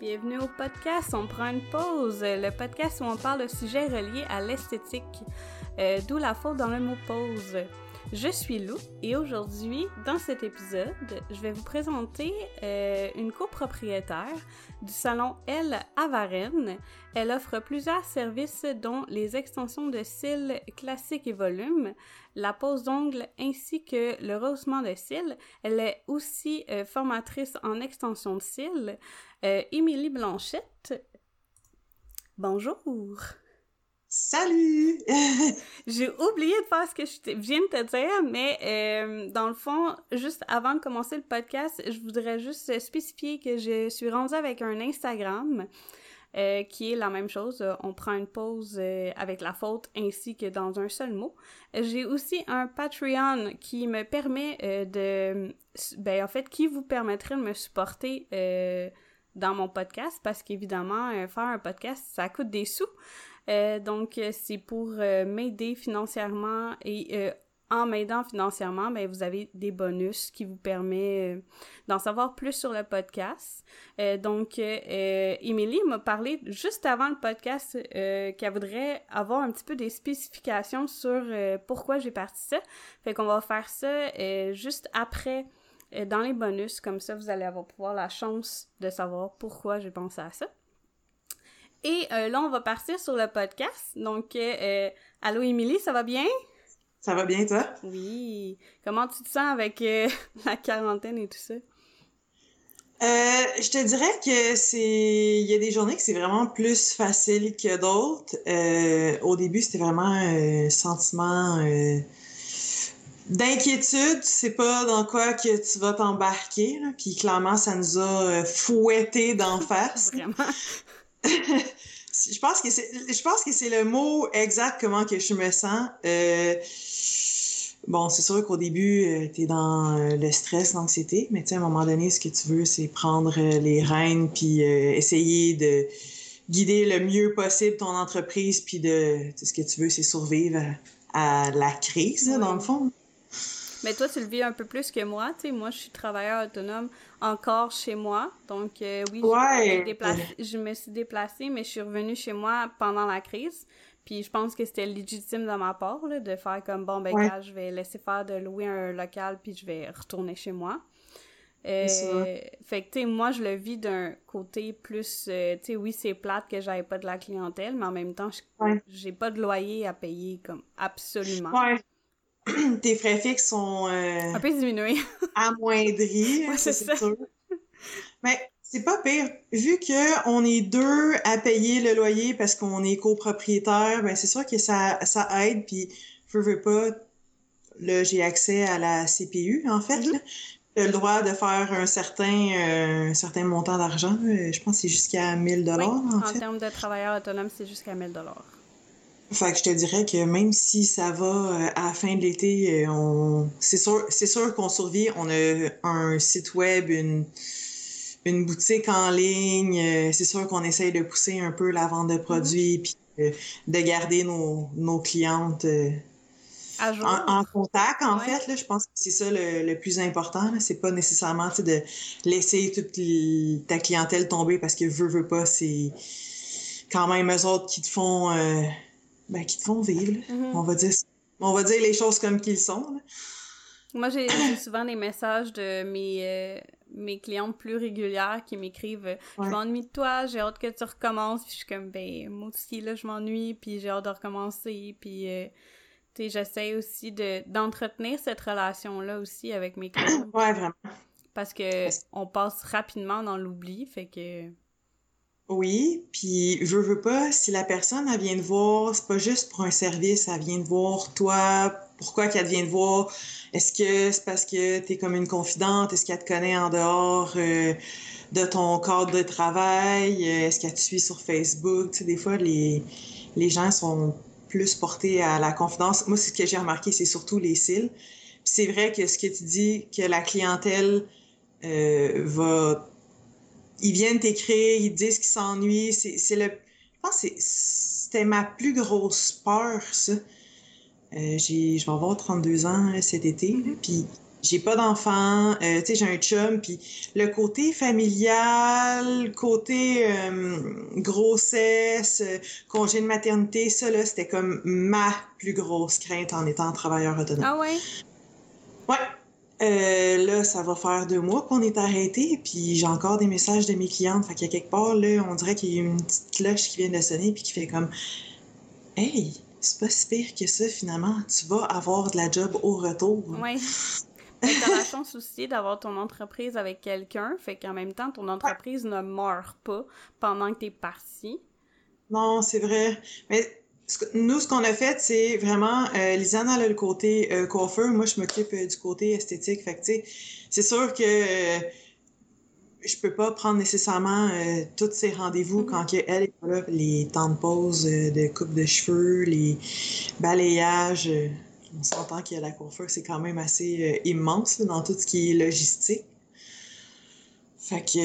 Bienvenue au podcast On prend une pause, le podcast où on parle de sujets reliés à l'esthétique, euh, d'où la faute dans le mot pause. Je suis Lou et aujourd'hui, dans cet épisode, je vais vous présenter euh, une copropriétaire du salon Elle à Varennes. Elle offre plusieurs services dont les extensions de cils classiques et volumes, la pose d'ongles ainsi que le rehaussement de cils. Elle est aussi euh, formatrice en extension de cils. Euh, Émilie Blanchette. Bonjour. Salut! J'ai oublié de faire ce que je viens de te dire, mais euh, dans le fond, juste avant de commencer le podcast, je voudrais juste spécifier que je suis rendue avec un Instagram euh, qui est la même chose. On prend une pause euh, avec la faute ainsi que dans un seul mot. J'ai aussi un Patreon qui me permet de... Ben, en fait, qui vous permettrait de me supporter dans mon podcast parce qu'évidemment, faire un podcast, ça coûte des sous. Euh, donc, euh, c'est pour euh, m'aider financièrement et en m'aidant financièrement, ben, vous avez des bonus qui vous permettent d'en savoir plus sur le podcast. donc, Émilie m'a parlé juste avant le podcast qu'elle voudrait avoir un petit peu des spécifications sur pourquoi j'ai parti ça. Fait qu'on va faire ça juste après dans les bonus. Comme ça, vous allez avoir pouvoir la chance de savoir pourquoi j'ai pensé à ça. Et euh, là, on va partir sur le podcast. Donc, euh, euh allô Émilie, ça va bien? Ça va bien, toi? Oui. Comment tu te sens avec euh, la quarantaine et tout ça? je te dirais que c'est. Il y a des journées que c'est vraiment plus facile que d'autres. au début, c'était vraiment un sentiment d'inquiétude. Tu sais pas dans quoi que tu vas t'embarquer. Puis clairement, ça nous a fouetté d'en face. vraiment je pense que c'est je pense que c'est le mot exact comment que je me sens. Euh, bon c'est sûr qu'au début euh, tu es dans euh, le stress l'anxiété mais tu sais à un moment donné ce que tu veux c'est prendre les rênes puis essayer de guider le mieux possible ton entreprise puis de ce que tu veux c'est survivre à, la crise dans le fond mais toi, tu le vis un peu plus que moi. Tu sais, moi, je suis travailleur autonome encore chez moi. Donc, euh, oui, je, me suis déplacée, mais je suis revenue chez moi pendant la crise. Puis je pense que c'était légitime de ma part là, de faire comme bon, ben, je vais laisser faire de louer un local, puis je vais retourner chez moi. Euh, fait que, tu sais, moi, je le vis d'un côté plus, euh, tu sais, oui, c'est plate que j'avais pas de la clientèle, mais en même temps, j'ai pas de loyer à payer, comme, absolument. Ouais. tes frais fixes sont euh, un peu diminués. amoindris, c'est sûr. Mais c'est pas pire. Vu que on est deux à payer le loyer parce qu'on est copropriétaire, ben c'est sûr que ça, ça aide. Puis, je veux pas, là, j'ai accès à la CPU, en fait. Mm le droit de faire un certain, euh, certain montant d'argent. Je pense que c'est jusqu'à 1000 dollars. en, en termes de travailleurs autonomes, c'est jusqu'à 1000 dollars. Fait que je te dirais que même si ça va euh, à la fin de l'été, euh, on c'est sûr, c'est sûr qu'on survit. On a un site web, une, une boutique en ligne. Euh, c'est sûr qu'on essaye de pousser un peu la vente de mm-hmm. produits puis de garder nos, nos clientes en, contact, en fait. Là, je pense que c'est ça le, le, plus important. C'est pas nécessairement de laisser toute ta clientèle tomber parce que veut, veut pas, c'est quand même eux autres qui te font ben, qui te font vivre. Mm-hmm. On va dire on va dire les choses comme qu'ils sont. Moi, j'ai souvent des messages de mes, euh, mes clientes plus régulières qui m'écrivent euh, Je m'ennuie de toi, j'ai hâte que tu recommences. Puis je suis comme Ben, moi aussi, là, je m'ennuie, puis j'ai hâte de recommencer. Puis, euh, tu sais, j'essaie aussi d'entretenir cette relation-là aussi avec mes clients. ouais, vraiment. Parce que on passe rapidement dans l'oubli, fait que. Oui, puis je veux pas, si la personne, elle vient de voir, c'est pas juste pour un service, elle vient de voir toi, pourquoi qu'elle vient de voir, est-ce que c'est parce que tu es comme une confidente, est-ce qu'elle te connaît en dehors euh, de ton cadre de travail, euh, est-ce qu'elle te suit sur Facebook, tu sais, des fois, les, les gens sont plus portés à la confidence. Moi, ce que j'ai remarqué, c'est surtout les cils. c'est vrai que ce que tu dis, que la clientèle euh, va ils viennent t'écrire, ils disent qu'ils s'ennuient. C'est le. Je pense que c'était ma plus grosse peur, ça. Euh, j'ai, je vais avoir 32 ans cet été, puis j'ai pas d'enfant, euh, tu sais, j'ai un chum, puis le côté familial, côté euh, grossesse, congé de maternité, ça là, c'était comme ma plus grosse crainte en étant travailleur autonome. Ah ouais? Ouais. Euh, là, ça va faire deux mois qu'on est arrêté, puis j'ai encore des messages de mes clientes. Fait qu'il y a quelque part, là, on dirait qu'il y a une petite cloche qui vient de sonner, puis qui fait comme Hey, c'est pas si pire que ça, finalement. Tu vas avoir de la job au retour. Oui. T'as la chance aussi d'avoir ton entreprise avec quelqu'un, fait qu'en même temps, ton entreprise ne meurt pas pendant que t'es parti. Non, c'est vrai. Mais nous, ce qu'on a fait, c'est vraiment, euh, Lisanne a le côté euh, coiffeur, moi je m'occupe euh, du côté esthétique. Fait que, tu sais, c'est sûr que euh, je peux pas prendre nécessairement euh, tous ces rendez-vous Mhm. quand que elle est pas là, les temps de pause euh, de coupe de cheveux, les balayages. on s'entend qu'il y a la coiffeur, c'est quand même assez euh, immense là, dans tout ce qui est logistique. Fait que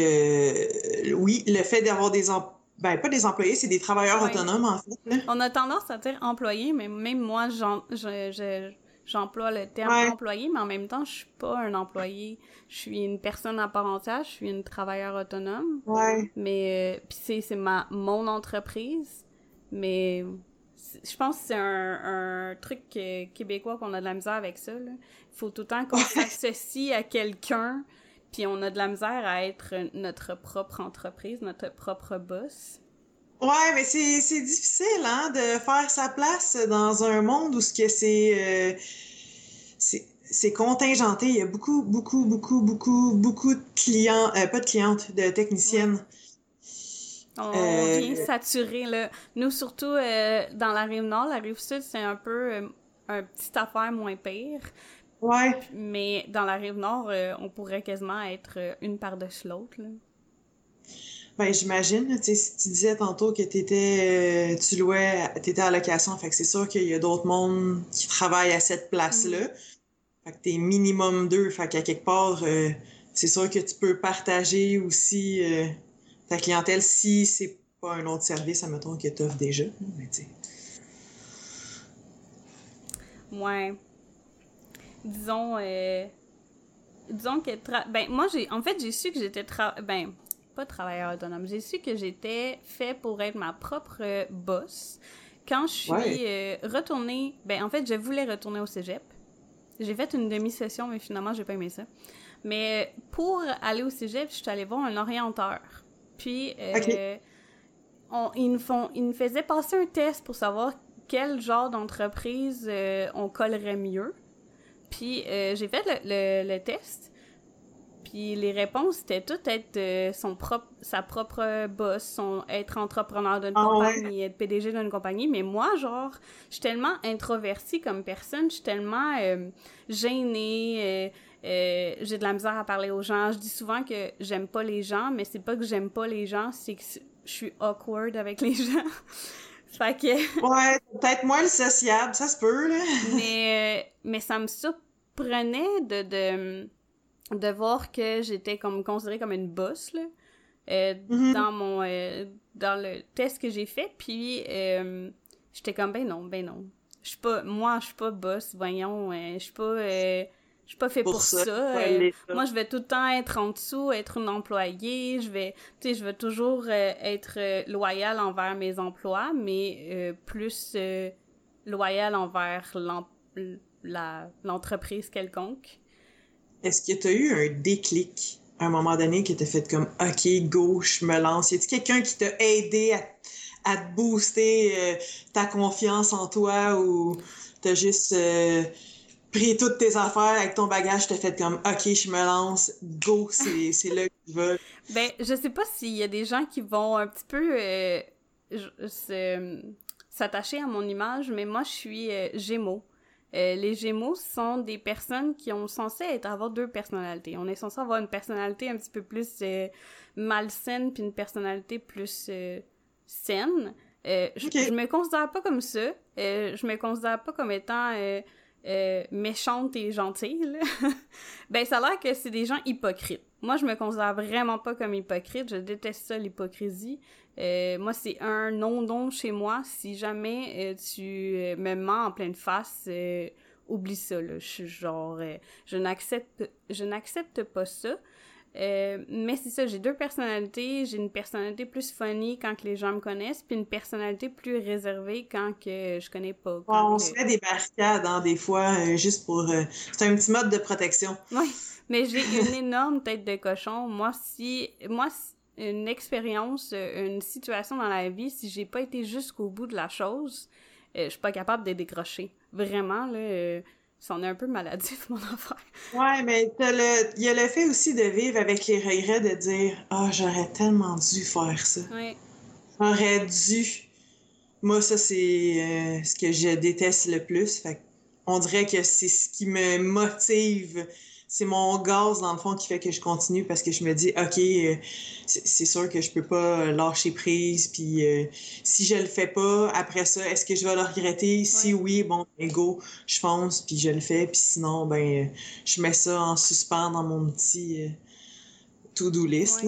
euh, oui, le fait d'avoir des employés, ben pas des employés, c'est des travailleurs Ouais. autonomes en fait. Là. On a tendance à dire employé, mais même moi, j'en- je- je- j'emploie le terme Ouais. employé, mais en même temps, je suis pas un employé. Je suis une personne à part entière, je suis une travailleur autonome. Ouais. Mais, euh, puis c'est, ma, mon entreprise, mais je pense que c'est un, un truc québécois qu'on a de la misère avec ça. Il faut tout le temps qu'on s'associe à quelqu'un, puis on a de la misère à être notre propre entreprise, notre propre boss. Ouais, mais c'est c'est difficile hein, de faire sa place dans un monde où ce que c'est euh, c'est c'est contingenté. Il y a beaucoup, beaucoup, beaucoup, beaucoup, beaucoup de clients, euh, pas de clientes, de techniciennes. On Euh, vient saturer, là. Nous, surtout euh, dans la rive nord, la rive sud, c'est un peu un petite affaire moins pire. Ouais. Mais dans la rive nord, euh, on pourrait quasiment être euh, une par-dessus l'autre. Ben, j'imagine, tu sais, si tu disais tantôt que t'étais, euh, tu louais, t'étais à location, fait que c'est sûr qu'il y a d'autres mondes qui travaillent à cette place-là. Fait que t'es minimum deux, fait qu'à quelque part, euh, c'est sûr que tu peux partager aussi ta clientèle si c'est pas un autre service, admettons, que t'offres déjà. Mais tu sais. Ouais. Disons, euh, disons que, ben, moi, j'ai, en fait, j'ai su que j'étais, ben, pas travailleur autonome, j'ai su que j'étais fait pour être ma propre euh, boss quand je suis Ouais. euh, retournée, ben, en fait, je voulais retourner au cégep. J'ai fait une demi-session, mais finalement, j'ai pas aimé ça. Mais pour aller au cégep, je suis allée voir un orienteur. Puis, euh, on, ils, nous font, ils nous faisaient passer un test pour savoir quel genre d'entreprise euh, on collerait mieux. Puis, euh, j'ai fait le, le- le test. Puis les réponses, c'était tout être euh, son propre, sa propre boss, son, être entrepreneur d'une Ah ouais? compagnie, être PDG d'une compagnie. Mais moi, genre, je suis tellement introvertie comme personne, je suis tellement euh, gênée, j'ai de la misère à parler aux gens. Je dis souvent que j'aime pas les gens, mais c'est pas que j'aime pas les gens, c'est que je suis awkward avec les gens. Fait que... Ouais, peut-être moins le sociable, ça se peut, là. mais, euh, mais ça me surprenait de, de, de voir que j'étais comme considérée comme une boss, là, euh, Mhm. dans mon euh, dans le test que j'ai fait. Puis, euh, j'étais comme, ben non, ben non. Je suis pas, moi, je suis pas boss, voyons. euh, je suis pas... je suis pas fait pour, ça. Euh, moi, je vais tout le temps être en dessous, être une employée. Je vais, tu sais, je vais toujours euh, être euh, loyale envers mes emplois, mais euh, plus loyale envers l'entreprise quelconque. Est-ce que tu as eu un déclic à un moment donné qui t'a fait comme OK, go, je me lance? Y a-t-il quelqu'un qui t'a aidé à, à te booster ta confiance en toi ou t'as juste pris toutes tes affaires avec ton bagage, t'as fait comme OK, je me lance, go, c'est là que je vais. Ben, je sais pas s'il y a des gens qui vont un petit peu euh, se- s'attacher à mon image, mais moi, je suis euh, Gémeaux. Euh, les Gémeaux sont des personnes qui ont censé être avoir deux personnalités. On est censé avoir une personnalité un petit peu plus euh, malsaine puis une personnalité plus euh, saine. Euh, je, me considère pas comme ça. Euh, je me considère pas comme étant euh, méchante et gentille. ben, ça a l'air que c'est des gens hypocrites. Moi, je me considère vraiment pas comme hypocrite. Je déteste ça, l'hypocrisie. Euh, moi, c'est un non-don chez moi. Si jamais euh, tu me mens en pleine face, oublie ça, là. Je suis genre, je n'accepte, je n'accepte pas ça. Euh, mais c'est ça, j'ai deux personnalités. J'ai une personnalité plus funny quand que les gens me connaissent, puis une personnalité plus réservée quand que je connais pas. on se fait des barricades, hein, des fois, euh, juste pour... c'est un petit mode de protection. Oui, mais j'ai une énorme tête de cochon. Moi, si... Moi, une expérience, une situation dans la vie, si j'ai pas été jusqu'au bout de la chose, je suis pas capable de décrocher. Vraiment, là c'en est un peu maladif, mon affaire. Ouais, mais il y a le fait aussi de vivre avec les regrets de dire Ah, j'aurais tellement dû faire ça. Ouais. J'aurais dû. Moi, ça, c'est euh, ce que je déteste le plus. Fait on dirait que c'est ce qui me motive c'est mon gaz, dans le fond, qui fait que je continue parce que je me dis, OK, euh, c'est sûr que je peux pas lâcher prise. Puis euh, si je le fais pas, après ça, est-ce que je vais le regretter? Si oui, bon, ben go, je fonce, puis je le fais. Puis sinon, ben, je mets ça en suspens dans mon petit euh, to-do list.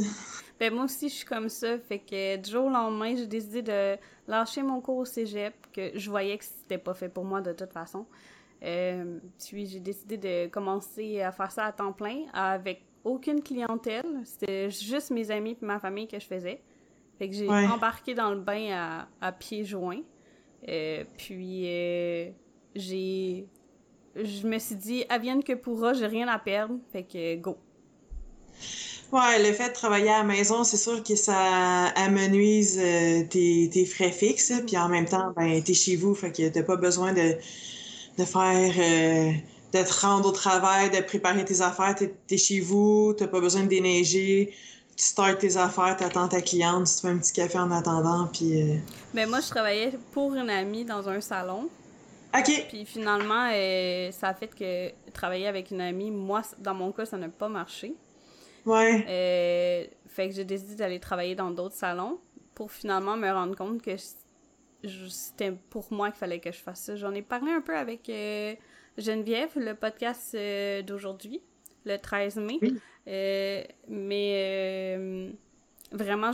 Ben, moi aussi, je suis comme ça. Fait que du jour au lendemain, j'ai décidé de lâcher mon cours au cégep, que je voyais que c'était pas fait pour moi de toute façon. Euh, puis j'ai décidé de commencer à faire ça à temps plein avec aucune clientèle. C'était juste mes amis et ma famille que je faisais. Fait que j'ai embarqué dans le bain à, à pieds joints. Euh, puis euh, j'ai. Je me suis dit, vienne que pourra, j'ai rien à perdre. Fait que go. Ouais, le fait de travailler à la maison, c'est sûr que ça amenuise tes, tes, frais fixes. Puis en même temps, ben, t'es chez vous, fait que t'as pas besoin de de faire, euh, de te rendre au travail, de préparer tes affaires. T'es es chez vous, t'as pas besoin de déneiger. Tu startes tes affaires, t'attends ta cliente, tu te fais un petit café en attendant, puis... Euh... Ben moi, je travaillais pour une amie dans un salon. OK. Puis finalement, euh, ça a fait que travailler avec une amie, moi, dans mon cas, ça n'a pas marché. Ouais. Euh, fait que j'ai décidé d'aller travailler dans d'autres salons pour finalement me rendre compte que c'était pour moi qu'il fallait que je fasse ça. J'en ai parlé un peu avec euh, Geneviève, le podcast euh, d'aujourd'hui, le 13 mai. Euh, mais vraiment,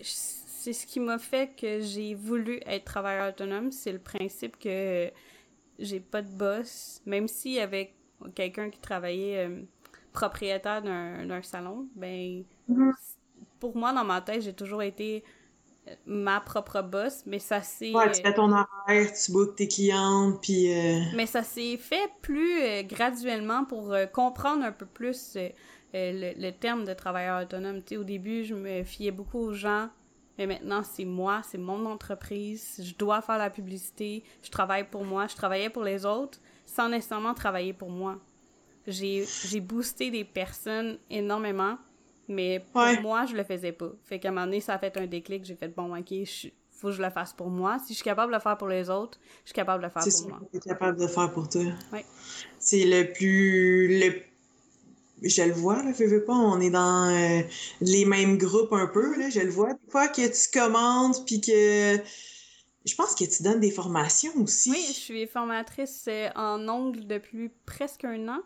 c'est ce qui m'a fait que j'ai voulu être travailleur autonome. C'est le principe que j'ai pas de boss. Même si avec quelqu'un qui travaillait propriétaire d'un salon, ben, mm-hmm. pour moi, dans ma tête, j'ai toujours été ma propre boss, mais ça s'est... Ouais, tu fais ton horaire, tu bookes tes clientes, puis... Euh, mais ça s'est fait plus euh, graduellement pour euh, comprendre un peu plus le, le, terme de travailleur autonome. Tu sais, au début, je me fiais beaucoup aux gens, mais maintenant, c'est moi, c'est mon entreprise, je dois faire la publicité, je travaille pour moi, je travaillais pour les autres, sans nécessairement travailler pour moi. J'ai boosté des personnes énormément, mais pour moi, je le faisais pas. Fait qu'à un moment donné, ça a fait un déclic. J'ai fait, bon, OK, il faut que je le fasse pour moi. Si je suis capable de le faire pour les autres, je suis capable de le faire pour moi. C'est capable de le faire pour toi. Oui. C'est le plus... Le... Je le vois, là, fais, pas, on est dans euh, les mêmes groupes un peu, là, je le vois. Des fois que tu commandes, puis que... Je pense que tu donnes des formations aussi. Oui, je suis formatrice euh, en ongles depuis presque un an.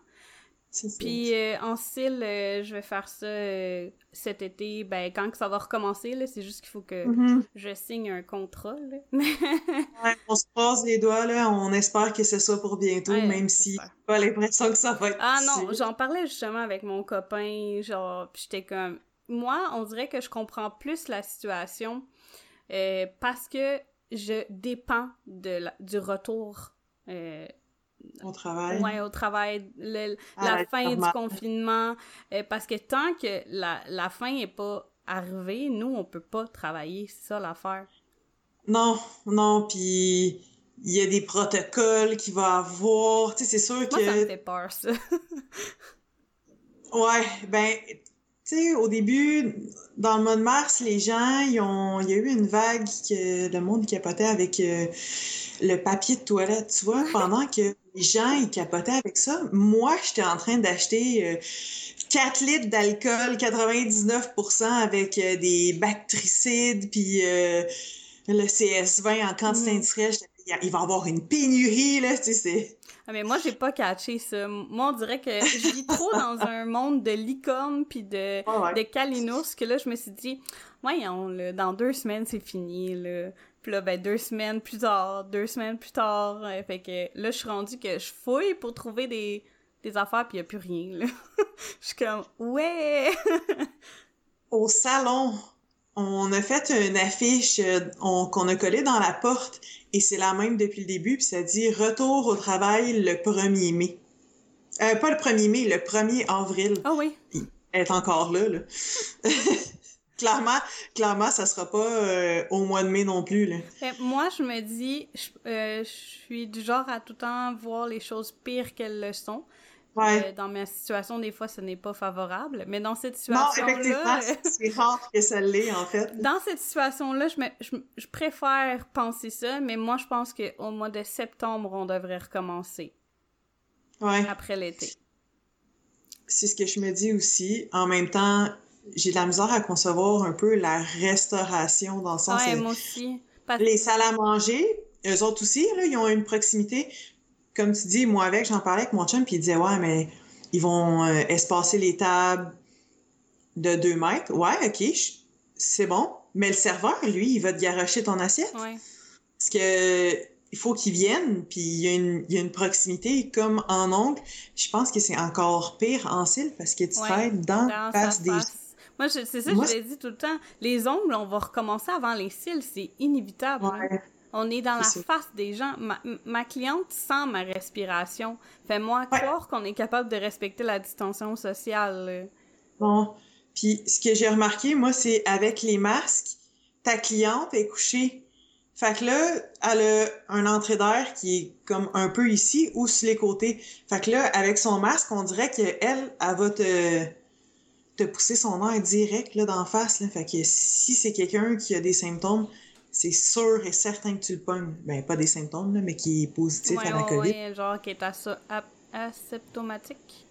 Puis euh, en style, euh, je vais faire ça euh, cet été, ben quand que ça va recommencer, là, c'est juste qu'il faut que mm-hmm. je signe un contrat. Là. ouais, on se passe les doigts, là, on espère que ce soit pour bientôt, même si pas l'impression que ça va être Ah non, j'en parlais justement avec mon copain, genre, j'étais comme... Moi, on dirait que je comprends plus la situation parce que je dépends de du retour au travail. Oui, au travail. la fin du confinement. Euh, parce que tant que la, la fin n'est pas arrivée, nous, on peut pas travailler. C'est ça l'affaire. Non, non. Puis il y a des protocoles qu'il va avoir. Tu sais, c'est sûr que. Moi, ça me fait peur, ça. ouais, ben, tu sais, au début, dans le mois de mars, les gens, ils ont, il y a eu une vague que le monde capotait avec euh, le papier de toilette, tu vois, pendant que les gens, ils capotaient avec ça. Moi, j'étais en train d'acheter 4 euh, litres d'alcool, 99% avec euh, des bactricides, puis le CS20 en quantité mm. industrielle. Il va y avoir une pénurie, là, tu sais, mais moi, j'ai pas catché ça. Moi, on dirait que je vis trop dans un monde de licorne puis de, Ah ouais. de calinours que là, je me suis dit, voyons, là, dans deux semaines, c'est fini, là. Puis là, ben, deux semaines plus tard, deux semaines plus tard. euh, fait que là, je suis rendue que je fouille pour trouver des, des affaires puis y a plus rien, là. Je suis comme, ouais! Au salon, on a fait une affiche euh, on- qu'on a collée dans la porte et c'est la même depuis le début, puis ça dit Retour au travail le 1er mai. Euh, pas le 1er mai, le 1er avril. Ah oui! Elle est encore là, là. clairement, clairement, ça sera pas euh, au mois de mai non plus, là. Fait, moi, je me dis, je, euh, je suis du genre à tout le temps voir les choses pires qu'elles le sont. Ouais. Euh, dans ma situation, des fois, ce n'est pas favorable. Mais dans cette non, situation-là, effectivement, euh, c'est rare que ça l'est, en fait. dans cette situation-là, je, me- je, je préfère penser ça, mais moi, je pense qu'au mois de septembre, on devrait recommencer Ouais. après l'été. C'est ce que je me dis aussi. En même temps, j'ai de la misère à concevoir un peu la restauration dans le sens Ouais, moi aussi. Parce- les salles à manger, eux autres aussi, là, ils ont une proximité. Comme tu dis, moi avec, j'en parlais avec mon chum, puis il disait Ouais, mais ils vont euh, espacer les tables de deux mètres. Ouais, ok, c'est bon. Mais le serveur, lui, il va te garocher ton assiette. Ouais. Parce que il faut qu'ils viennent, puis il y, a une, il y a une proximité comme en ongle. Je pense que c'est encore pire en cils parce que tu Ouais, dans, dans face des face. Moi, c'est ça, Moi, je l'ai dit tout le temps. Les ongles, on va recommencer avant les cils, c'est inévitable. hein. On est dans la face des gens. Ma, cliente sent ma respiration. Fais-moi Ouais. croire qu'on est capable de respecter la distanciation sociale. là. Bon. Puis ce que j'ai remarqué, moi, c'est avec les masques, ta cliente est couchée. Fait que là, elle a un entrée d'air qui est comme un peu ici ou sur les côtés. Fait que là, avec son masque, on dirait qu'elle, elle va te, te pousser son air direct là, d'en face. Là. Fait que si c'est quelqu'un qui a des symptômes, c'est sûr et certain que tu le pognes. Ben, pas des symptômes, là, mais qui est positif Ouais, à la COVID. ouais, genre qui est asymptomatique.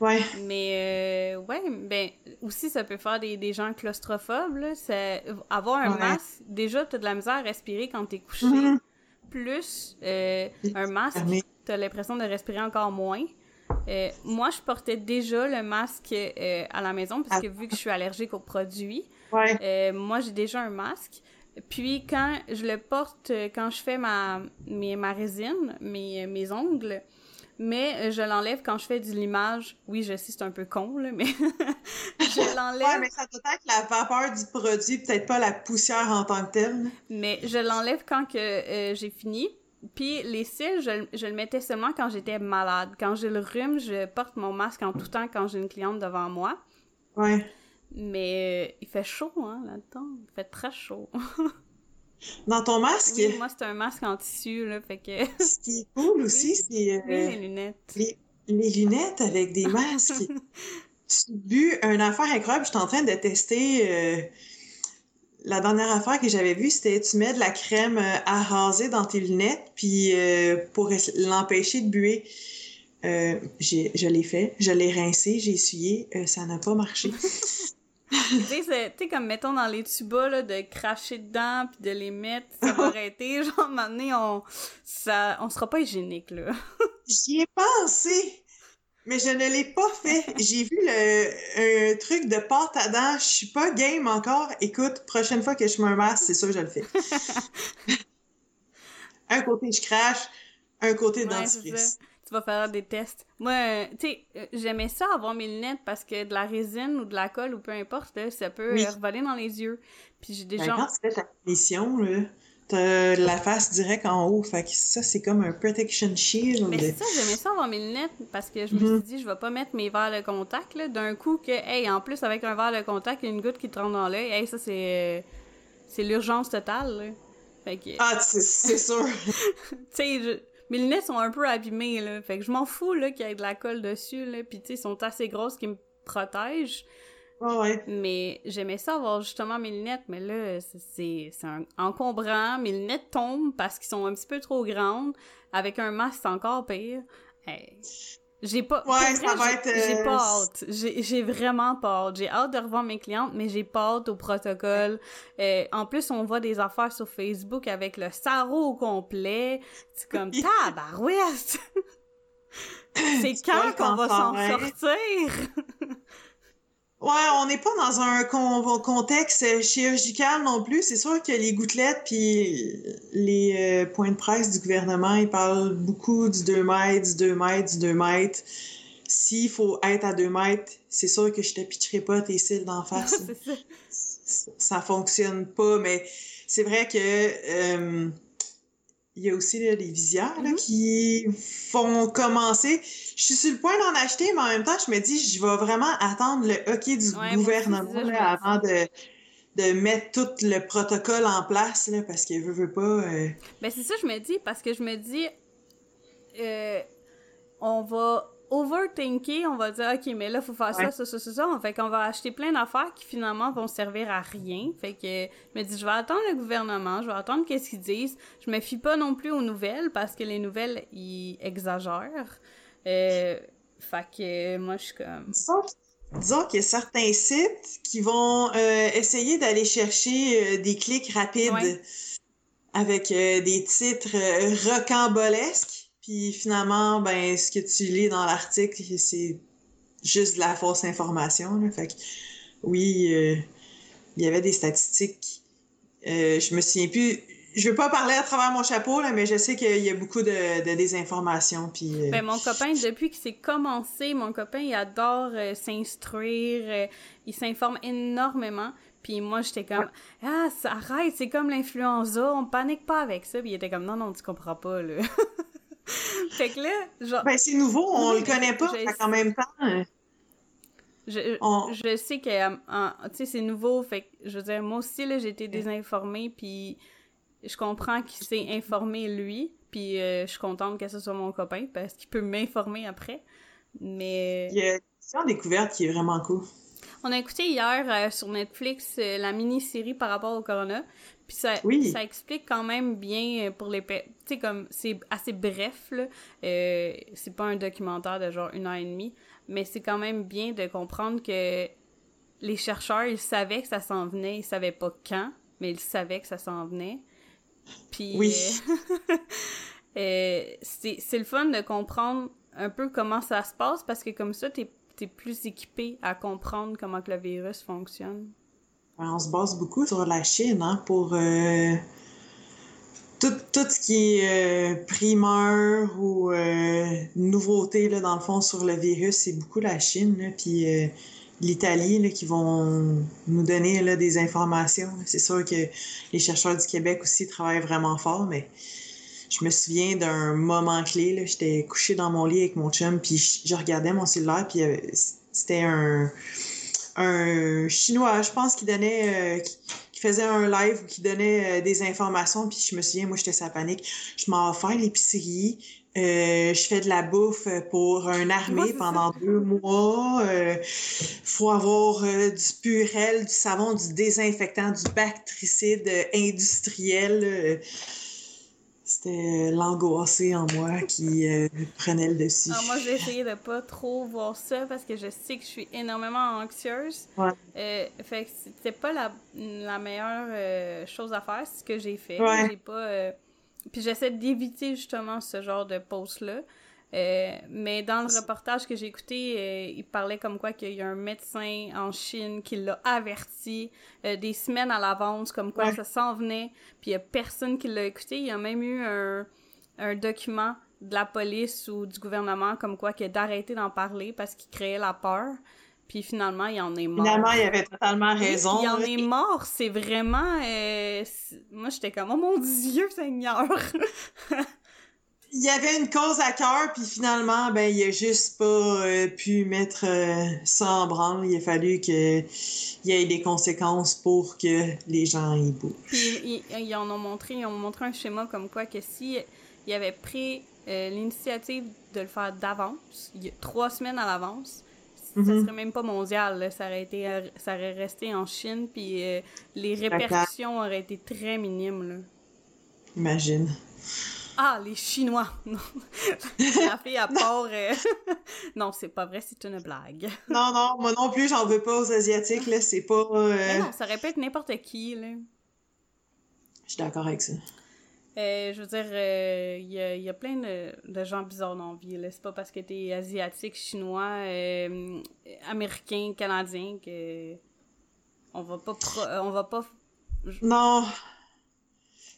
Ouais. Mais, euh, ouais, ben, aussi, ça peut faire des, des gens claustrophobes, là. C'est, avoir un Ouais. masque, déjà, t'as de la misère à respirer quand t'es couché. Mhm. Plus, euh, un masque, t'as l'impression de respirer encore moins. Euh, moi, je portais déjà le masque euh, à la maison parce que vu que je suis allergique aux produits, Ouais. moi, j'ai déjà un masque. Puis quand je le porte, euh, quand je fais ma, mes- ma résine, mes, mes ongles, mais euh, je l'enlève quand je fais du limage. Oui, je sais, c'est un peu con, là, mais je Ouais, l'enlève, mais ça doit être la vapeur du produit, peut-être pas la poussière en tant que telle. mais je l'enlève quand que euh, j'ai fini. Puis les cils, je, je le mettais seulement quand j'étais malade. Quand j'ai le rhume, je porte mon masque en tout temps quand j'ai une cliente devant moi. Ouais. Mais euh, il fait chaud, hein, là-dedans. Il fait très chaud. Dans ton masque, Oui, moi, c'est un masque en tissu, là, fait que... ce qui est cool aussi, c'est euh, Oui, les lunettes. les, les lunettes avec des masques. Tu bu une affaire incroyable. Je suis en train de tester. euh, la dernière affaire que j'avais vue, c'était tu mets de la crème euh, à raser dans tes lunettes, puis euh, pour l'empêcher de buer. Euh, je l'ai fait, je l'ai rincé, j'ai essuyé, euh, ça n'a pas marché. Tu sais, c'est- tu sais, comme mettons dans les tubas, là, de cracher dedans puis de les mettre, ça va arrêter. Genre, maintenant, on, ça, on sera pas hygiénique, là. J'y ai pensé, mais je ne l'ai pas fait. J'ai vu le, un truc de pâte à dents. Je suis pas game encore. Écoute, prochaine fois que je me un masque, c'est sûr que je le fais. un côté, je crache. Un côté, dentifrice. Tu vas faire des tests. Moi, euh, tu sais, euh, j'aimais ça avoir mes lunettes parce que de la résine ou de la colle ou peu importe, là, ça peut Oui. euh, revoler dans les yeux. Puis j'ai Ben, déjà... quand tu fais ta mission, là, t'as la face direct en haut. Fait que ça, c'est comme un protection shield. Mais c'est ça, j'aimais ça avoir mes lunettes parce que je me Mhm. suis dit, je vais pas mettre mes verres de contact, là, d'un coup que, hey, en plus, avec un verre de contact, il y a une goutte qui te rentre dans l'œil. Hey, ça, c'est... c'est l'urgence totale, là. Fait que... Ah, c'est c'est sûr. tu sais, je- mes lunettes sont un peu abîmées, là. Fait que je m'en fous, là, qu'il y ait de la colle dessus, là. Puis, tu sais, ils sont assez grosses qui me protègent. Ouais. Mais j'aimais ça avoir justement mes lunettes, mais là, c'est- encombrant. Mes lunettes tombent parce qu'ils sont un petit peu trop grandes. Avec un masque, c'est encore pire. Hey. J'ai pas. vrai, va j'ai- être, J'ai euh, pas hâte. J'ai j'ai vraiment pas hâte. J'ai hâte de revoir mes clientes, mais j'ai pas hâte au protocole. Euh, en plus, on voit des affaires sur Facebook avec le sarreau au complet. C'est comme tabarouette! C'est quand qu'on va s'en sortir? Ouais, on n'est pas dans un contexte chirurgical non plus. C'est sûr que les gouttelettes puis les euh, points de presse du gouvernement, ils parlent beaucoup du 2 mètres, du 2 mètres, du 2 mètres. S'il faut être à 2 mètres, c'est sûr que je te pitcherai pas tes cils d'en face. ça. ça fonctionne pas, mais c'est vrai que euh, il y a aussi les visières mm-hmm. qui font commencer. Je suis sur le point d'en acheter, mais en même temps, je me dis, je vais vraiment attendre le OK du gouvernement avant de, de mettre tout le protocole en place, là, parce qu'il veut, veut pas. Euh... Ben, c'est ça, je me dis, parce que je me dis, euh, on va overthinker, on va dire, OK, mais là, il faut faire ça, ça, ça, ça, ça. Fait qu'on va acheter plein d'affaires qui finalement vont servir à rien. Fait que je me dis, je vais attendre le gouvernement, je vais attendre qu'est-ce qu'ils disent. Je me fie pas non plus aux nouvelles parce que les nouvelles, ils exagèrent. Euh, fait que moi, je suis comme. Disons, qu'il y a certains sites qui vont euh, essayer d'aller chercher euh, des clics rapides avec des titres rocambolesques puis finalement, ben, ce que tu lis dans l'article, c'est juste de la fausse information. Là. Fait que, oui, euh, il y avait des statistiques. Euh, je me souviens plus. Je veux pas parler à travers mon chapeau, là, mais je sais qu'il y a beaucoup de, de désinformation. Puis, euh, ben, mon copain, depuis que c'est commencé, mon copain, il adore s'instruire. il s'informe énormément. Puis moi, j'étais comme, ah, arrête, c'est comme l'influenza, on panique pas avec ça. Puis il était comme, non, non, tu comprends pas, là. fait que là, genre. Ben, c'est nouveau, on le connaît pas, en même temps. Hein. Je, je sais que, tu sais, c'est nouveau, fait que, je veux dire, moi aussi, là, j'ai été désinformée, puis je comprends qu'il s'est informé, lui, puis euh, je suis contente que ce soit mon copain, parce qu'il peut m'informer après, mais... Il y a une découverte qui est vraiment cool. On a écouté hier euh, sur Netflix euh, la mini-série par rapport au corona, puis ça, ça explique quand même bien euh, pour les... Tu sais, comme, c'est assez bref, là. Euh, c'est pas un documentaire de genre une heure et demie, mais c'est quand même bien de comprendre que les chercheurs, ils savaient que ça s'en venait, ils savaient pas quand, mais ils savaient que ça s'en venait. Puis... Oui. Euh, c'est le fun de comprendre un peu comment ça se passe, parce que comme ça, t'es es plus équipé à comprendre comment que le virus fonctionne. On se base beaucoup sur la Chine hein, pour euh, tout, ce qui est euh, primeur ou euh, nouveauté, là, dans le fond, sur le virus, c'est beaucoup la Chine. Puis l'Italie qui vont nous donner là, des informations. C'est sûr que les chercheurs du Québec aussi travaillent vraiment fort, mais je me souviens d'un moment clé. J'étais couché dans mon lit avec mon chum, puis je regardais mon cellulaire, puis c'était un un Chinois, je pense, qui donnait, euh, qui, faisait un live qui donnait euh, des informations. Puis je me souviens, moi, j'étais sa panique. Je m'en faire l'épicerie. Euh, je fais de la bouffe pour un armée pendant deux mois. Euh, faut avoir du purel, du savon, du désinfectant, du bactricide industriel c'était l'angoissé en moi qui euh, prenait le dessus. Ah, moi, j'ai essayé de pas trop voir ça parce que je sais que je suis énormément anxieuse. Ouais. Euh, fait que c'était pas la, la meilleure euh, chose à faire, ce que j'ai fait. J'ai pas. Puis j'essaie d'éviter justement ce genre de post-là. Euh, mais dans le reportage que j'ai écouté, euh, il parlait comme quoi qu'il y a un médecin en Chine qui l'a averti euh, des semaines à l'avance, comme quoi ça s'en venait, puis il y a personne qui l'a écouté. Il y a même eu un, un document de la police ou du gouvernement comme quoi a d'arrêter d'en parler parce qu'il créait la peur. Puis finalement, il en est mort. Finalement, il avait totalement raison. Il en est mort. C'est vraiment... Moi, j'étais comme, oh mon Dieu, Seigneur! il y avait une cause à cœur, puis finalement, ben, il a juste pas euh, pu mettre euh, ça en branle. Il a fallu qu'il y ait des conséquences pour que les gens y bougent. Puis ils, en ont montré, ils ont montré un schéma comme quoi que si il avait pris euh, l'initiative de le faire d'avance, trois semaines à l'avance, ça mhm. serait même pas mondial. Ça aurait été, ça aurait resté en Chine, puis les répercussions auraient été très minimes. Là. Imagine. Ah, les Chinois! Non. La fille à part. Euh, non, c'est pas vrai, c'est une blague. non, non, moi non plus, j'en veux pas aux Asiatiques, là, c'est pas. Euh, Mais non, ça répète n'importe qui, là. Je suis d'accord avec ça. Euh, je veux dire, euh, il y, a, y, a, plein de, de, gens bizarres dans la vie. C'est pas parce que t'es asiatique, chinois, euh, américain, canadien que on va pas... on va pas... Non.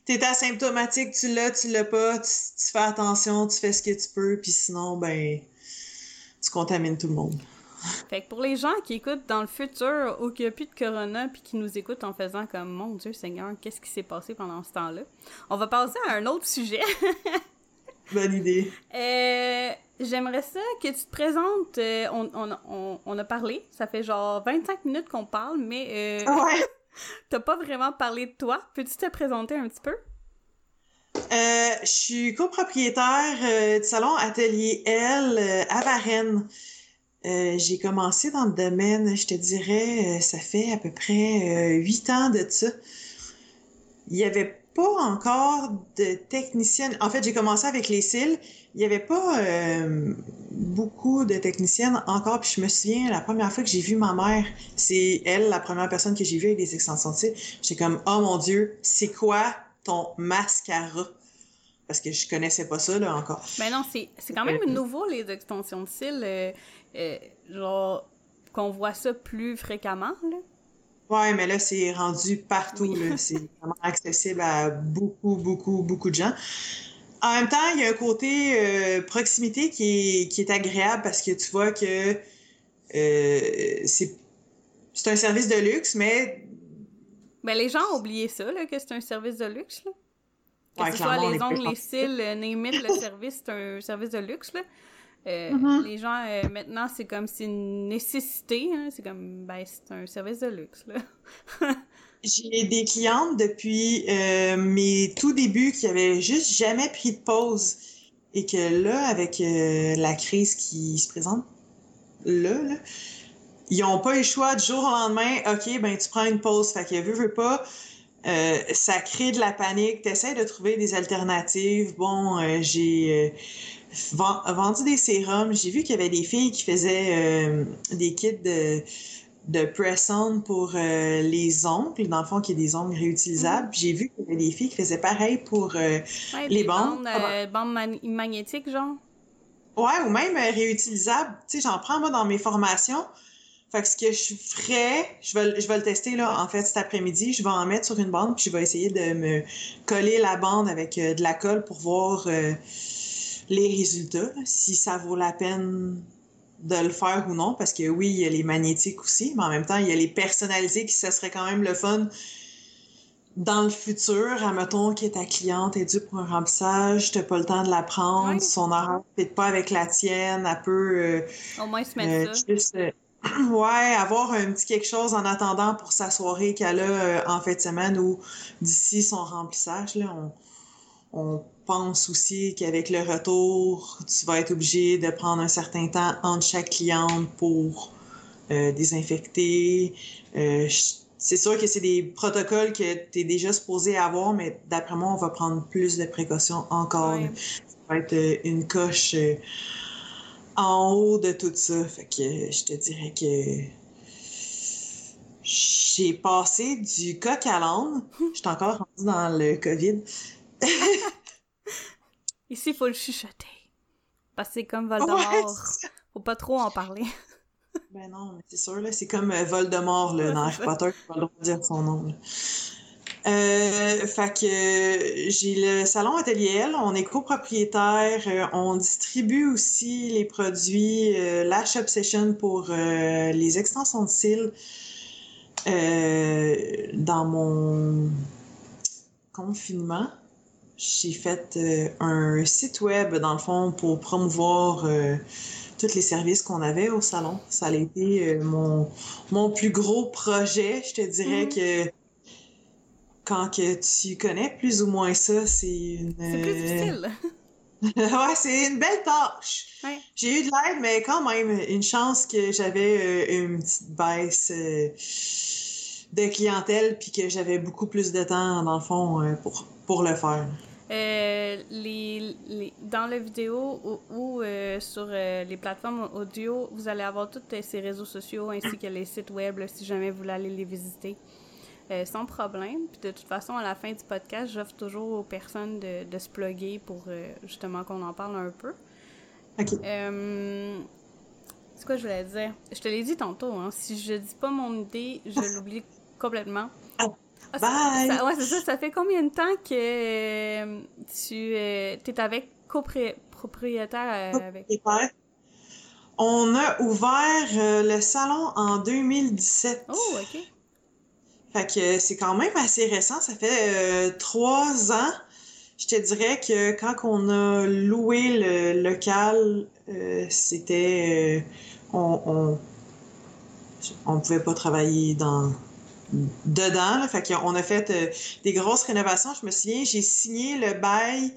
T'es asymptomatique, tu l'as, tu l'as pas, tu, tu, fais attention, tu fais ce que tu peux, puis sinon, ben, tu contamines tout le monde. Fait que pour les gens qui écoutent dans le futur ou qui a plus de corona puis qui nous écoutent en faisant comme mon Dieu Seigneur, qu'est-ce qui s'est passé pendant ce temps-là? On va passer à un autre sujet. Bonne idée. Euh, J'aimerais ça que tu te présentes. Euh, on, on, on, on, a parlé, ça fait genre 25 minutes qu'on parle, mais euh, ouais. t'as pas vraiment parlé de toi. Peux-tu te présenter un petit peu? Euh, je suis copropriétaire euh, du salon Atelier L euh, à Varennes. J'ai commencé dans le domaine, je te dirais, ça fait à peu près huit ans de ça. Il n'y avait pas encore de technicienne. En fait, j'ai commencé avec les cils. Il n'y avait pas euh, beaucoup de techniciennes encore. Puis je me souviens, la première fois que j'ai vu ma mère, c'est elle, la première personne que j'ai vue avec des extensions de cils. J'étais comme, oh mon Dieu, c'est quoi ton mascara? Parce que je connaissais pas ça, là, encore. Ben non, c'est quand même nouveau, les extensions de cils. Euh, euh, genre, qu'on voit ça plus fréquemment, là. Ouais, mais là, c'est rendu partout. Oui. C'est vraiment accessible à beaucoup, beaucoup, beaucoup de gens. En même temps, il y a un côté euh, proximité qui est, qui est agréable parce que tu vois que euh, c'est un service de luxe, mais. Ben, les gens ont oublié ça, là, que c'est un service de luxe. Là. Que ouais, ce soit les ongles, les cils, euh, name it, le service, c'est un service de luxe. Là. Euh, mm -hmm. Les gens, euh, maintenant, c'est comme c'est une nécessité. Hein? C'est comme, ben, c'est un service de luxe. J'ai des clientes depuis euh, mes tout débuts qui avaient juste jamais pris de pause et que là, avec la crise qui se présente, là, là ils n'ont pas eu le choix du jour au lendemain. OK, ben, tu prends une pause. Fait que, veux, veux pas. Euh, ça crée de la panique. Tu essaies de trouver des alternatives. Bon, j'ai vendu des sérums. J'ai vu qu'il y avait des filles qui faisaient euh, des kits de, de press-on pour euh, les ongles. Dans le fond, qu'il y a des ongles réutilisables. Mm -hmm. J'ai vu qu'il y avait des filles qui faisaient pareil pour euh, ouais, les bandes. Bandes, bandes man magnétiques, genre? Ouais, ou même réutilisables. Tu sais, j'en prends moi dans mes formations. Fait que ce que je ferais, je vais, je vais le tester là, en fait, cet après-midi. Je vais en mettre sur une bande, puis je vais essayer de me coller la bande avec de la colle pour voir les résultats, si ça vaut la peine de le faire ou non, parce que oui, il y a les magnétiques aussi, mais en même temps, il y a les personnalisés qui, ça serait quand même le fun dans le futur, admettons que ta cliente est due pour un remplissage, t'as pas le temps de la prendre, oui. son horaire ne pas avec la tienne, elle peut... Euh, Au moins se mettre euh, ça. Juste, euh, ouais, avoir un petit quelque chose en attendant pour sa soirée qu'elle a en fin de semaine ou d'ici son remplissage, là, on, on pense aussi qu'avec le retour, tu vas être obligé de prendre un certain temps entre chaque cliente pour euh, désinfecter. Euh, c'est sûr que c'est des protocoles que tu es déjà supposé avoir, mais d'après moi, on va prendre plus de précautions encore. Ça va être une coche euh, en haut de tout ça. Fait que je te dirais que j'ai passé du coq à l'âne. Je suis encore rendue dans le COVID. Ici, il faut le chuchoter. Parce que c'est comme Voldemort. Ouais, faut pas trop en parler. ben non, mais c'est sûr, là, c'est comme euh, Voldemort là, dans Harry Potter, qui pas le droit de dire son nom. Là. Euh, fait que euh, j'ai le salon Atelier L, on est copropriétaire, euh, on distribue aussi les produits Lash Obsession pour les extensions de cils dans mon confinement j'ai fait euh, un site web, dans le fond, pour promouvoir euh, tous les services qu'on avait au salon. Ça a été euh, mon, mon plus gros projet. Je te dirais mmh. que quand que tu connais plus ou moins ça, c'est une... C'est plus difficile. ouais, c'est une belle tâche. Ouais. J'ai eu de l'aide, mais quand même, une chance que j'avais une petite baisse de clientèle puis que j'avais beaucoup plus de temps, dans le fond, pour pour le faire? Euh, les, les, dans la vidéo ou, ou euh, sur euh, les plateformes audio, vous allez avoir tous ces réseaux sociaux ainsi que les sites web là, si jamais vous voulez aller les visiter. euh, sans problème. Puis de toute façon, à la fin du podcast, j'offre toujours aux personnes de, de se plugger pour euh, justement qu'on en parle un peu. OK. Euh, c'est quoi je voulais dire? Je te l'ai dit tantôt, hein. Si je dis pas mon idée, je l'oublie complètement. Ah, bye! ça- ouais, c'est ça. Ça fait combien de temps que euh, tu es avec copropriétaire euh, avec... On a ouvert euh, le salon en 2017. Oh, OK. Fait que c'est quand même assez récent. Ça fait euh, trois ans. Je te dirais que quand on a loué le local, euh, c'était... euh, on, on, on pouvait pas travailler dans dedans. Là. Fait qu'on a fait euh, des grosses rénovations. Je me souviens, j'ai signé le bail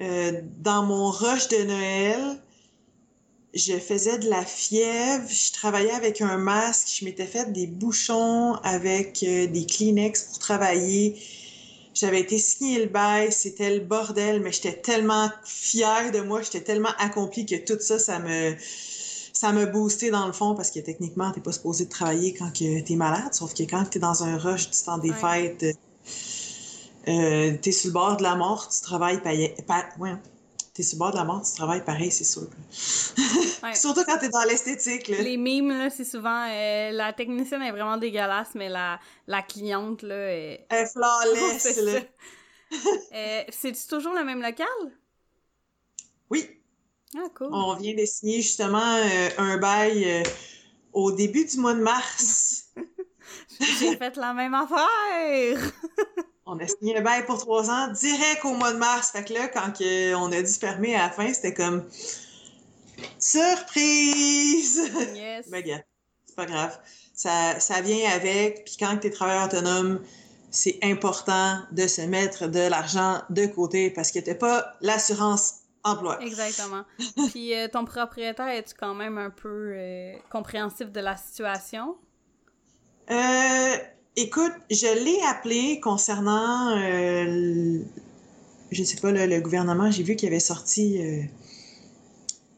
euh, dans mon rush de Noël. Je faisais de la fièvre, je travaillais avec un masque, je m'étais fait des bouchons avec euh, des Kleenex pour travailler. J'avais été signer le bail, c'était le bordel, mais j'étais tellement fière de moi, j'étais tellement accomplie que tout ça, ça me ça me boosté dans le fond parce que techniquement, t'es pas supposé de travailler quand que t'es malade, sauf que quand t'es dans un rush du temps des Ouais. fêtes, euh, t'es sur le bord de la mort, tu travailles pareil. Pa ouais, t'es sur le bord de la mort, tu travailles pareil, c'est sûr. Ouais. Surtout quand t'es dans l'esthétique. Les mimes, c'est souvent... euh, la technicienne est vraiment dégueulasse, mais la, la cliente, là, est... Elle est flawless, C'est. Euh, toujours le même local? Oui, Ah, cool. on vient de signer justement euh, un bail euh, au début du mois de mars. J'ai fait la même affaire! On a signé un bail pour trois ans direct au mois de mars. Fait que là, quand que on a dû fermer à la fin, c'était comme surprise! Yes. Mais gars, c'est pas grave. Ça, ça vient avec. Puis quand tu es travailleur autonome, c'est important de se mettre de l'argent de côté parce que t'as pas l'assurance emploi. Exactement. Puis euh, ton propriétaire, es-tu quand même un peu euh, compréhensif de la situation? Euh, écoute, je l'ai appelé concernant, euh, le- je sais pas, le, le gouvernement, j'ai vu qu'il avait sorti, euh,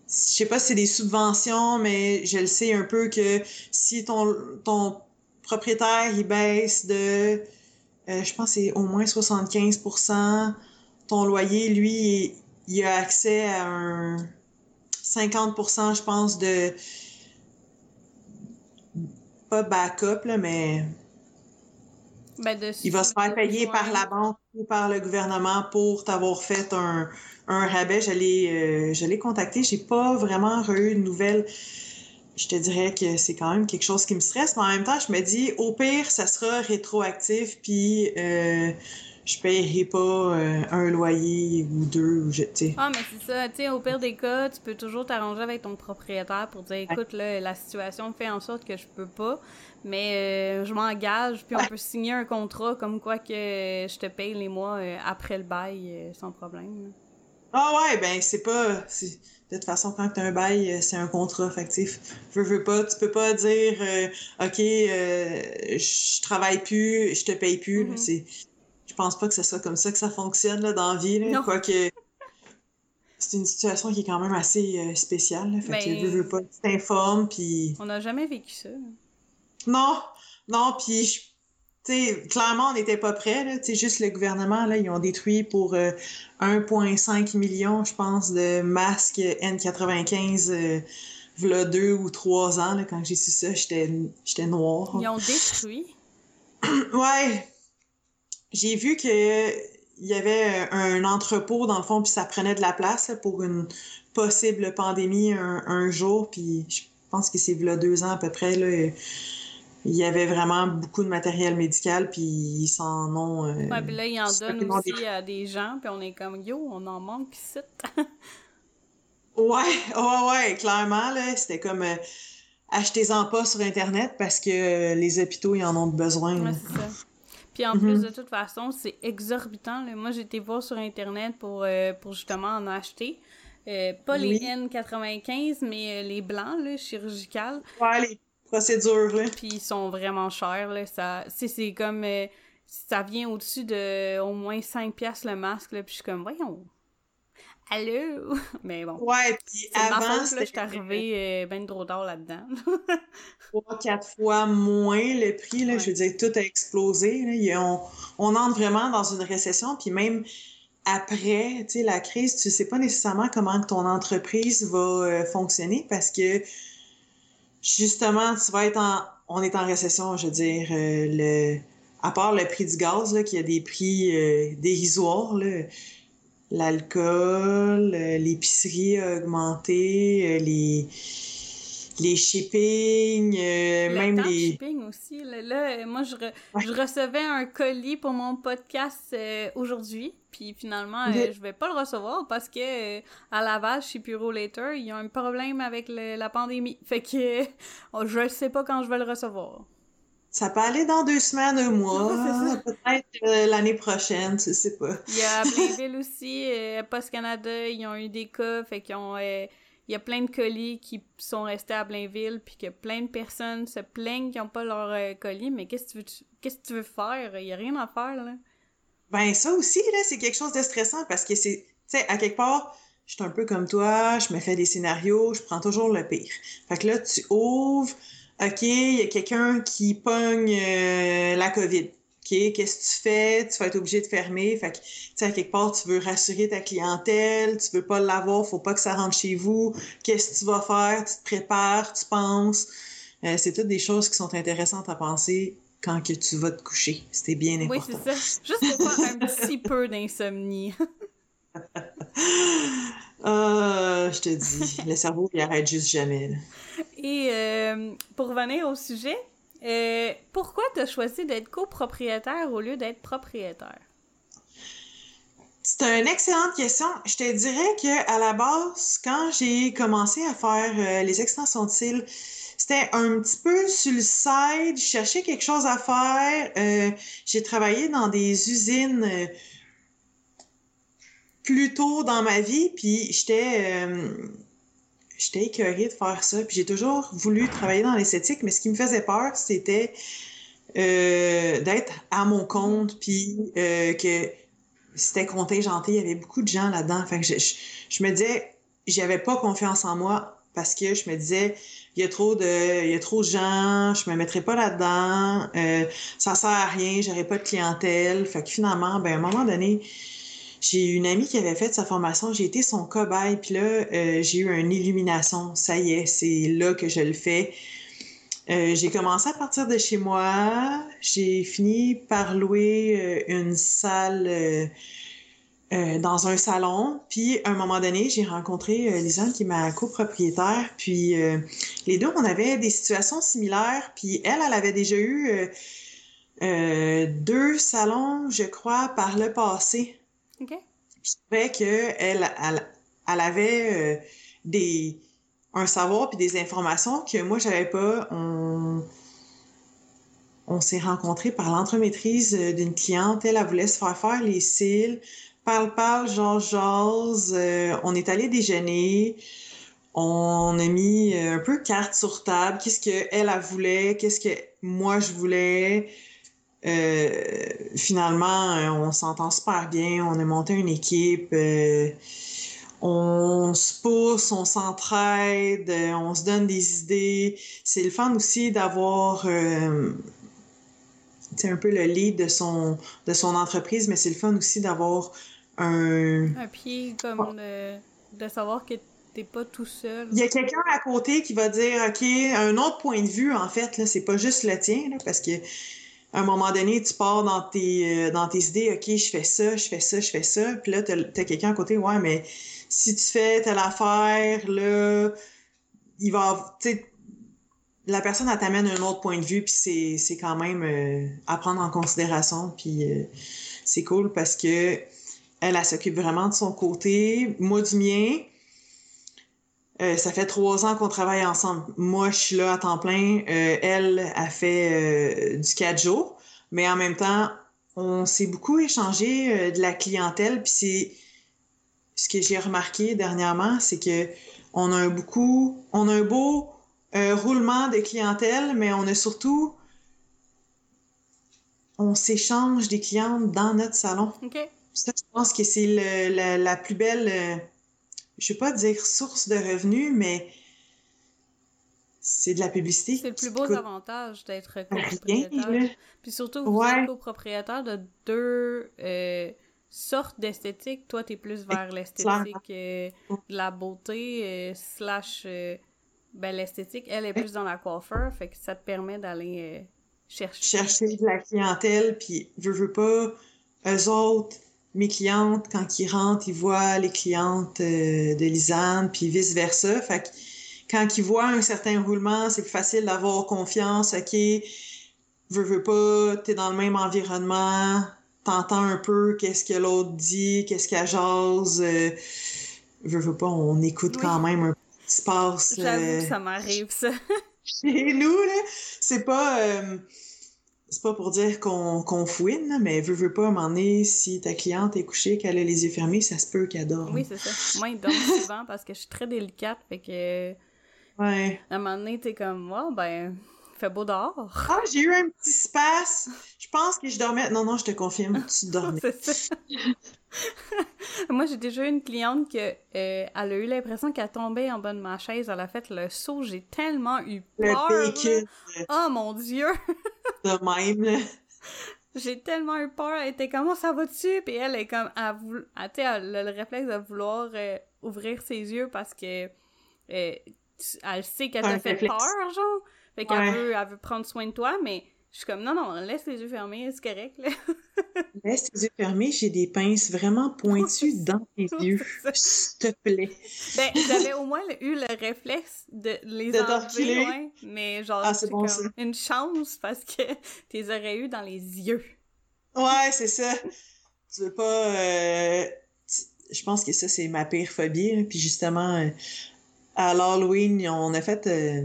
je sais pas si c'est des subventions, mais je le sais un peu que si ton, ton propriétaire, il baisse de, euh, je pense c'est au moins 75%, ton loyer, lui, il a accès à un 50%, je pense, de pas backup, là, mais Ben, de il va se faire payer Ouais. par la banque ou par le gouvernement pour t'avoir fait un, un rabais. Je l'ai, euh, je l'ai contacté. J'ai pas vraiment eu de nouvelles. Je te dirais que c'est quand même quelque chose qui me stresse, mais en même temps, je me dis, au pire, ça sera rétroactif, puis euh, je paierai pas euh, un loyer ou deux. Ou je, tu sais. Ah, mais c'est ça. Tu sais, au pire des cas, tu peux toujours t'arranger avec ton propriétaire pour dire écoute, là, la situation fait en sorte que je peux pas, mais euh, je m'engage, puis on peut signer un contrat comme quoi que je te paye les mois euh, après le bail sans problème. là. Ah ouais, ben c'est pas. De toute façon, quand t'as un bail, c'est un contrat factif. Veux, veux pas, tu peux pas dire euh, OK, euh, je travaille plus, je te paye plus. Mhm. Je pense pas que ce soit comme ça que ça fonctionne là, dans la vie. Là. Quoique c'est une situation qui est quand même assez euh, spéciale. Là. Fait Ben- que veux, veux pas, tu t'informes, puis. On n'a jamais vécu ça. Non, non, puis je- tu sais, clairement, on n'était pas prêts. là. Tu sais, juste le gouvernement, là, ils ont détruit pour euh, 1,5 million, je pense, de masques N95 euh, v'là deux ou trois ans. Là, quand j'ai su ça, j'étais j'étais noire. Ils ont détruit? Ouais, j'ai vu que il y avait un entrepôt dans le fond, puis ça prenait de la place pour une possible pandémie un, un jour. Puis je pense que c'est là deux ans à peu près. Là, il y avait vraiment beaucoup de matériel médical, puis ils s'en ont. euh, Ouais, puis là, ils en donnent aussi à des gens, puis on est comme yo, on en manque ici. Ouais, ouais, ouais, clairement, là, c'était comme euh, achetez-en pas sur Internet parce que euh, les hôpitaux, ils en ont besoin. là. Ouais, c'est ça. Puis en Mhm. plus, de toute façon, c'est exorbitant. là. Moi, j'ai été voir sur Internet pour, euh, pour justement en acheter. Euh, pas les Oui. N95, mais euh, les blancs, là, chirurgicales. Ouais, les procédures, là. Puis ils sont vraiment chers, là. Ça, c'est, c'est comme... euh, ça vient au-dessus de au moins 5 piastres le masque, là. Puis je suis comme, voyons. Allô? Mais bon. Ouais, puis avant, je suis arrivée euh, bien trop tard là-dedans. Trois, quatre fois moins le prix, là, je veux dire, tout a explosé. Là. On, entre vraiment dans une récession, puis même après, la crise, tu sais pas nécessairement comment ton entreprise va euh, fonctionner parce que justement, tu vas être en, on est en récession, je veux dire, euh, le, à part le prix du gaz, là, qui a des prix dérisoires, l'alcool, euh, l'épicerie a augmenté, les, les shipping, même les... shipping aussi. Là, moi, je, je, recevais un colis pour mon podcast aujourd'hui, puis finalement, je vais pas le recevoir parce que à Laval, chez Puro Later, il y a un problème avec la pandémie. Fait que je sais pas quand je vais le recevoir. Ça peut aller dans deux semaines, un mois, peut-être euh, l'année prochaine, tu sais pas. Il y a Blainville aussi, euh, Post Canada, ils ont eu des cas, fait qu'ils ont... Euh, il y a plein de colis qui sont restés à Blainville, puis que plein de personnes se plaignent qu'ils n'ont pas leur colis, mais qu'est-ce que tu veux, tu faire? Il n'y a rien à faire, là. Ben, ça aussi, là, c'est quelque chose de stressant, parce que c'est, tu sais, à quelque part, je suis un peu comme toi, je me fais des scénarios, je prends toujours le pire. Fait que là, tu ouvres OK, il y a quelqu'un qui pogne euh, la COVID. OK, qu'est-ce que tu fais? Tu vas être obligé de fermer. Fait que, tu sais, à quelque part, tu veux rassurer ta clientèle, tu veux pas l'avoir, faut pas que ça rentre chez vous. Qu'est-ce que tu vas faire? Tu te prépares, tu penses. Euh, c'est toutes des choses qui sont intéressantes à penser quand que tu vas te coucher. C'était bien important. Oui, c'est ça. Juste pour faire un petit peu d'insomnie. Ah, je te dis, le cerveau, il arrête juste jamais. Et euh, pour revenir au sujet, euh, pourquoi tu as choisi d'être copropriétaire au lieu d'être propriétaire? C'est une excellente question. Je te dirais que à la base, quand j'ai commencé à faire euh, les extensions de cils, c'était un petit peu sur le side. Je cherchais quelque chose à faire. j'ai travaillé dans des usines plus tôt dans ma vie, puis j'étais j'étais écœurée de faire ça. Puis j'ai toujours voulu travailler dans l'esthétique, mais ce qui me faisait peur, c'était euh, d'être à mon compte, puis euh, que c'était contingenté. Il y avait beaucoup de gens là-dedans. Fait que je, je, me disais, j'avais pas confiance en moi parce que je me disais, il y a trop de, il y a trop de gens, je me mettrais pas là-dedans, euh, ça sert à rien, j'aurais pas de clientèle. Fait que finalement, ben à un moment donné, j'ai une amie qui avait fait sa formation, j'ai été son cobaye, puis là, euh, j'ai eu une illumination. Ça y est, c'est là que je le fais. Euh, j'ai commencé à partir de chez moi. J'ai fini par louer euh, une salle dans un salon. Puis, à un moment donné, j'ai rencontré Lisanne, qui est ma copropriétaire. Puis, les deux, on avait des situations similaires. Puis, elle, elle avait déjà eu deux salons, je crois, par le passé. Je trouvais qu'elle elle, elle, avait euh, des, un savoir puis des informations que moi, j'avais pas. On, s'est rencontrés par l'entremaîtrise euh, d'une cliente. Elle, elle voulait se faire faire les cils. Parle, parle, genre, jase. Euh, on est allé déjeuner. On a mis un peu carte sur table. Qu'est-ce qu'elle, elle voulait? Qu'est-ce que moi, je voulais? Euh, finalement, euh, on s'entend super bien, on a monté une équipe, euh, on se pousse, on s'entraide, on se donne des idées. C'est le fun aussi d'avoir c'est un peu le lead de son, de son entreprise, mais c'est le fun aussi d'avoir un... Un pied comme de, savoir que t'es pas tout seul. Il y a quelqu'un à côté qui va dire, OK, un autre point de vue, en fait, là, c'est pas juste le tien, là, parce que à un moment donné, tu pars dans tes, euh, dans tes idées, OK, je fais ça, je fais ça, je fais ça. Puis là, tu as, quelqu'un à côté, ouais, mais si tu fais telle affaire, là, il va, tu la personne, elle t'amène un autre point de vue, puis c'est, c'est quand même euh, à prendre en considération. Puis euh, c'est cool parce que elle, elle s'occupe vraiment de son côté, moi du mien. Euh, ça fait trois ans qu'on travaille ensemble. Moi, je suis là à temps plein. Euh, elle a fait euh, du quatre jours, mais en même temps, on s'est beaucoup échangé de la clientèle. Puis c'est ce que j'ai remarqué dernièrement, c'est que on a un beaucoup, on a un beau roulement de clientèle, mais on a surtout, on s'échange des clientes dans notre salon. OK. Ça, je pense que c'est la, la, plus belle je vais pas dire source de revenus, mais c'est de la publicité. C'est le plus beau avantage d'être copropriétaire. Puis surtout, vous êtes copropriétaire de deux euh, sortes d'esthétique. Toi, tu es plus vers l'esthétique euh, de la beauté, euh, slash ben, l'esthétique. Elle est plus dans la coiffeur, fait que ça te permet d'aller chercher. Chercher de la clientèle, puis je veux pas, eux autres, mes clientes, quand ils rentrent, ils voient les clientes de Lisanne, puis vice-versa. Fait que quand ils voient un certain roulement, c'est plus facile d'avoir confiance. OK, veux, veux pas, t'es dans le même environnement, t'entends un peu qu'est-ce que l'autre dit, qu'est-ce qu'elle jase. Euh, veux, veux pas, on écoute quand même un peu ce qui se passe. J'avoue que euh, ça m'arrive, ça. chez nous, là. C'est pas. C'est pas pour dire qu'on fouine, mais veux, veux pas, à un moment donné, si ta cliente est couchée, qu'elle a les yeux fermés, ça se peut qu'elle dorme. Oui, c'est ça. Moi, il dort souvent parce que je suis très délicate, fait que Ouais. À un moment donné, t'es comme, oh, ben, fait beau dehors. Ah, j'ai eu un petit space. Je pense que je dormais. Non, non, je te confirme, tu dormais. Moi, j'ai déjà eu une cliente que euh, elle a eu l'impression qu'elle tombait en bas de ma chaise. Elle a fait le saut. J'ai tellement eu peur. Le Oh mon Dieu! de même, là. J'ai tellement eu peur. Elle était comme, oh, ça va dessus? Puis elle est comme, elle, elle, elle a le réflexe de vouloir euh, ouvrir ses yeux parce que euh, elle sait qu'elle t'a fait peur, genre. Fait qu'elle veut, elle veut prendre soin de toi, mais je suis comme, non, non, laisse les yeux fermés, c'est correct, là. laisse les yeux fermés, j'ai des pinces vraiment pointues dans tes yeux. S'il te plaît. Ben, j'avais au moins eu le réflexe de les enlever, mais genre, ah, c'est bon, une chance parce que tu les aurais eu dans les yeux. Ouais, c'est ça. Tu veux pas... Euh, je pense que ça, c'est ma pire phobie. Puis justement, euh, à l'Halloween, on a fait euh,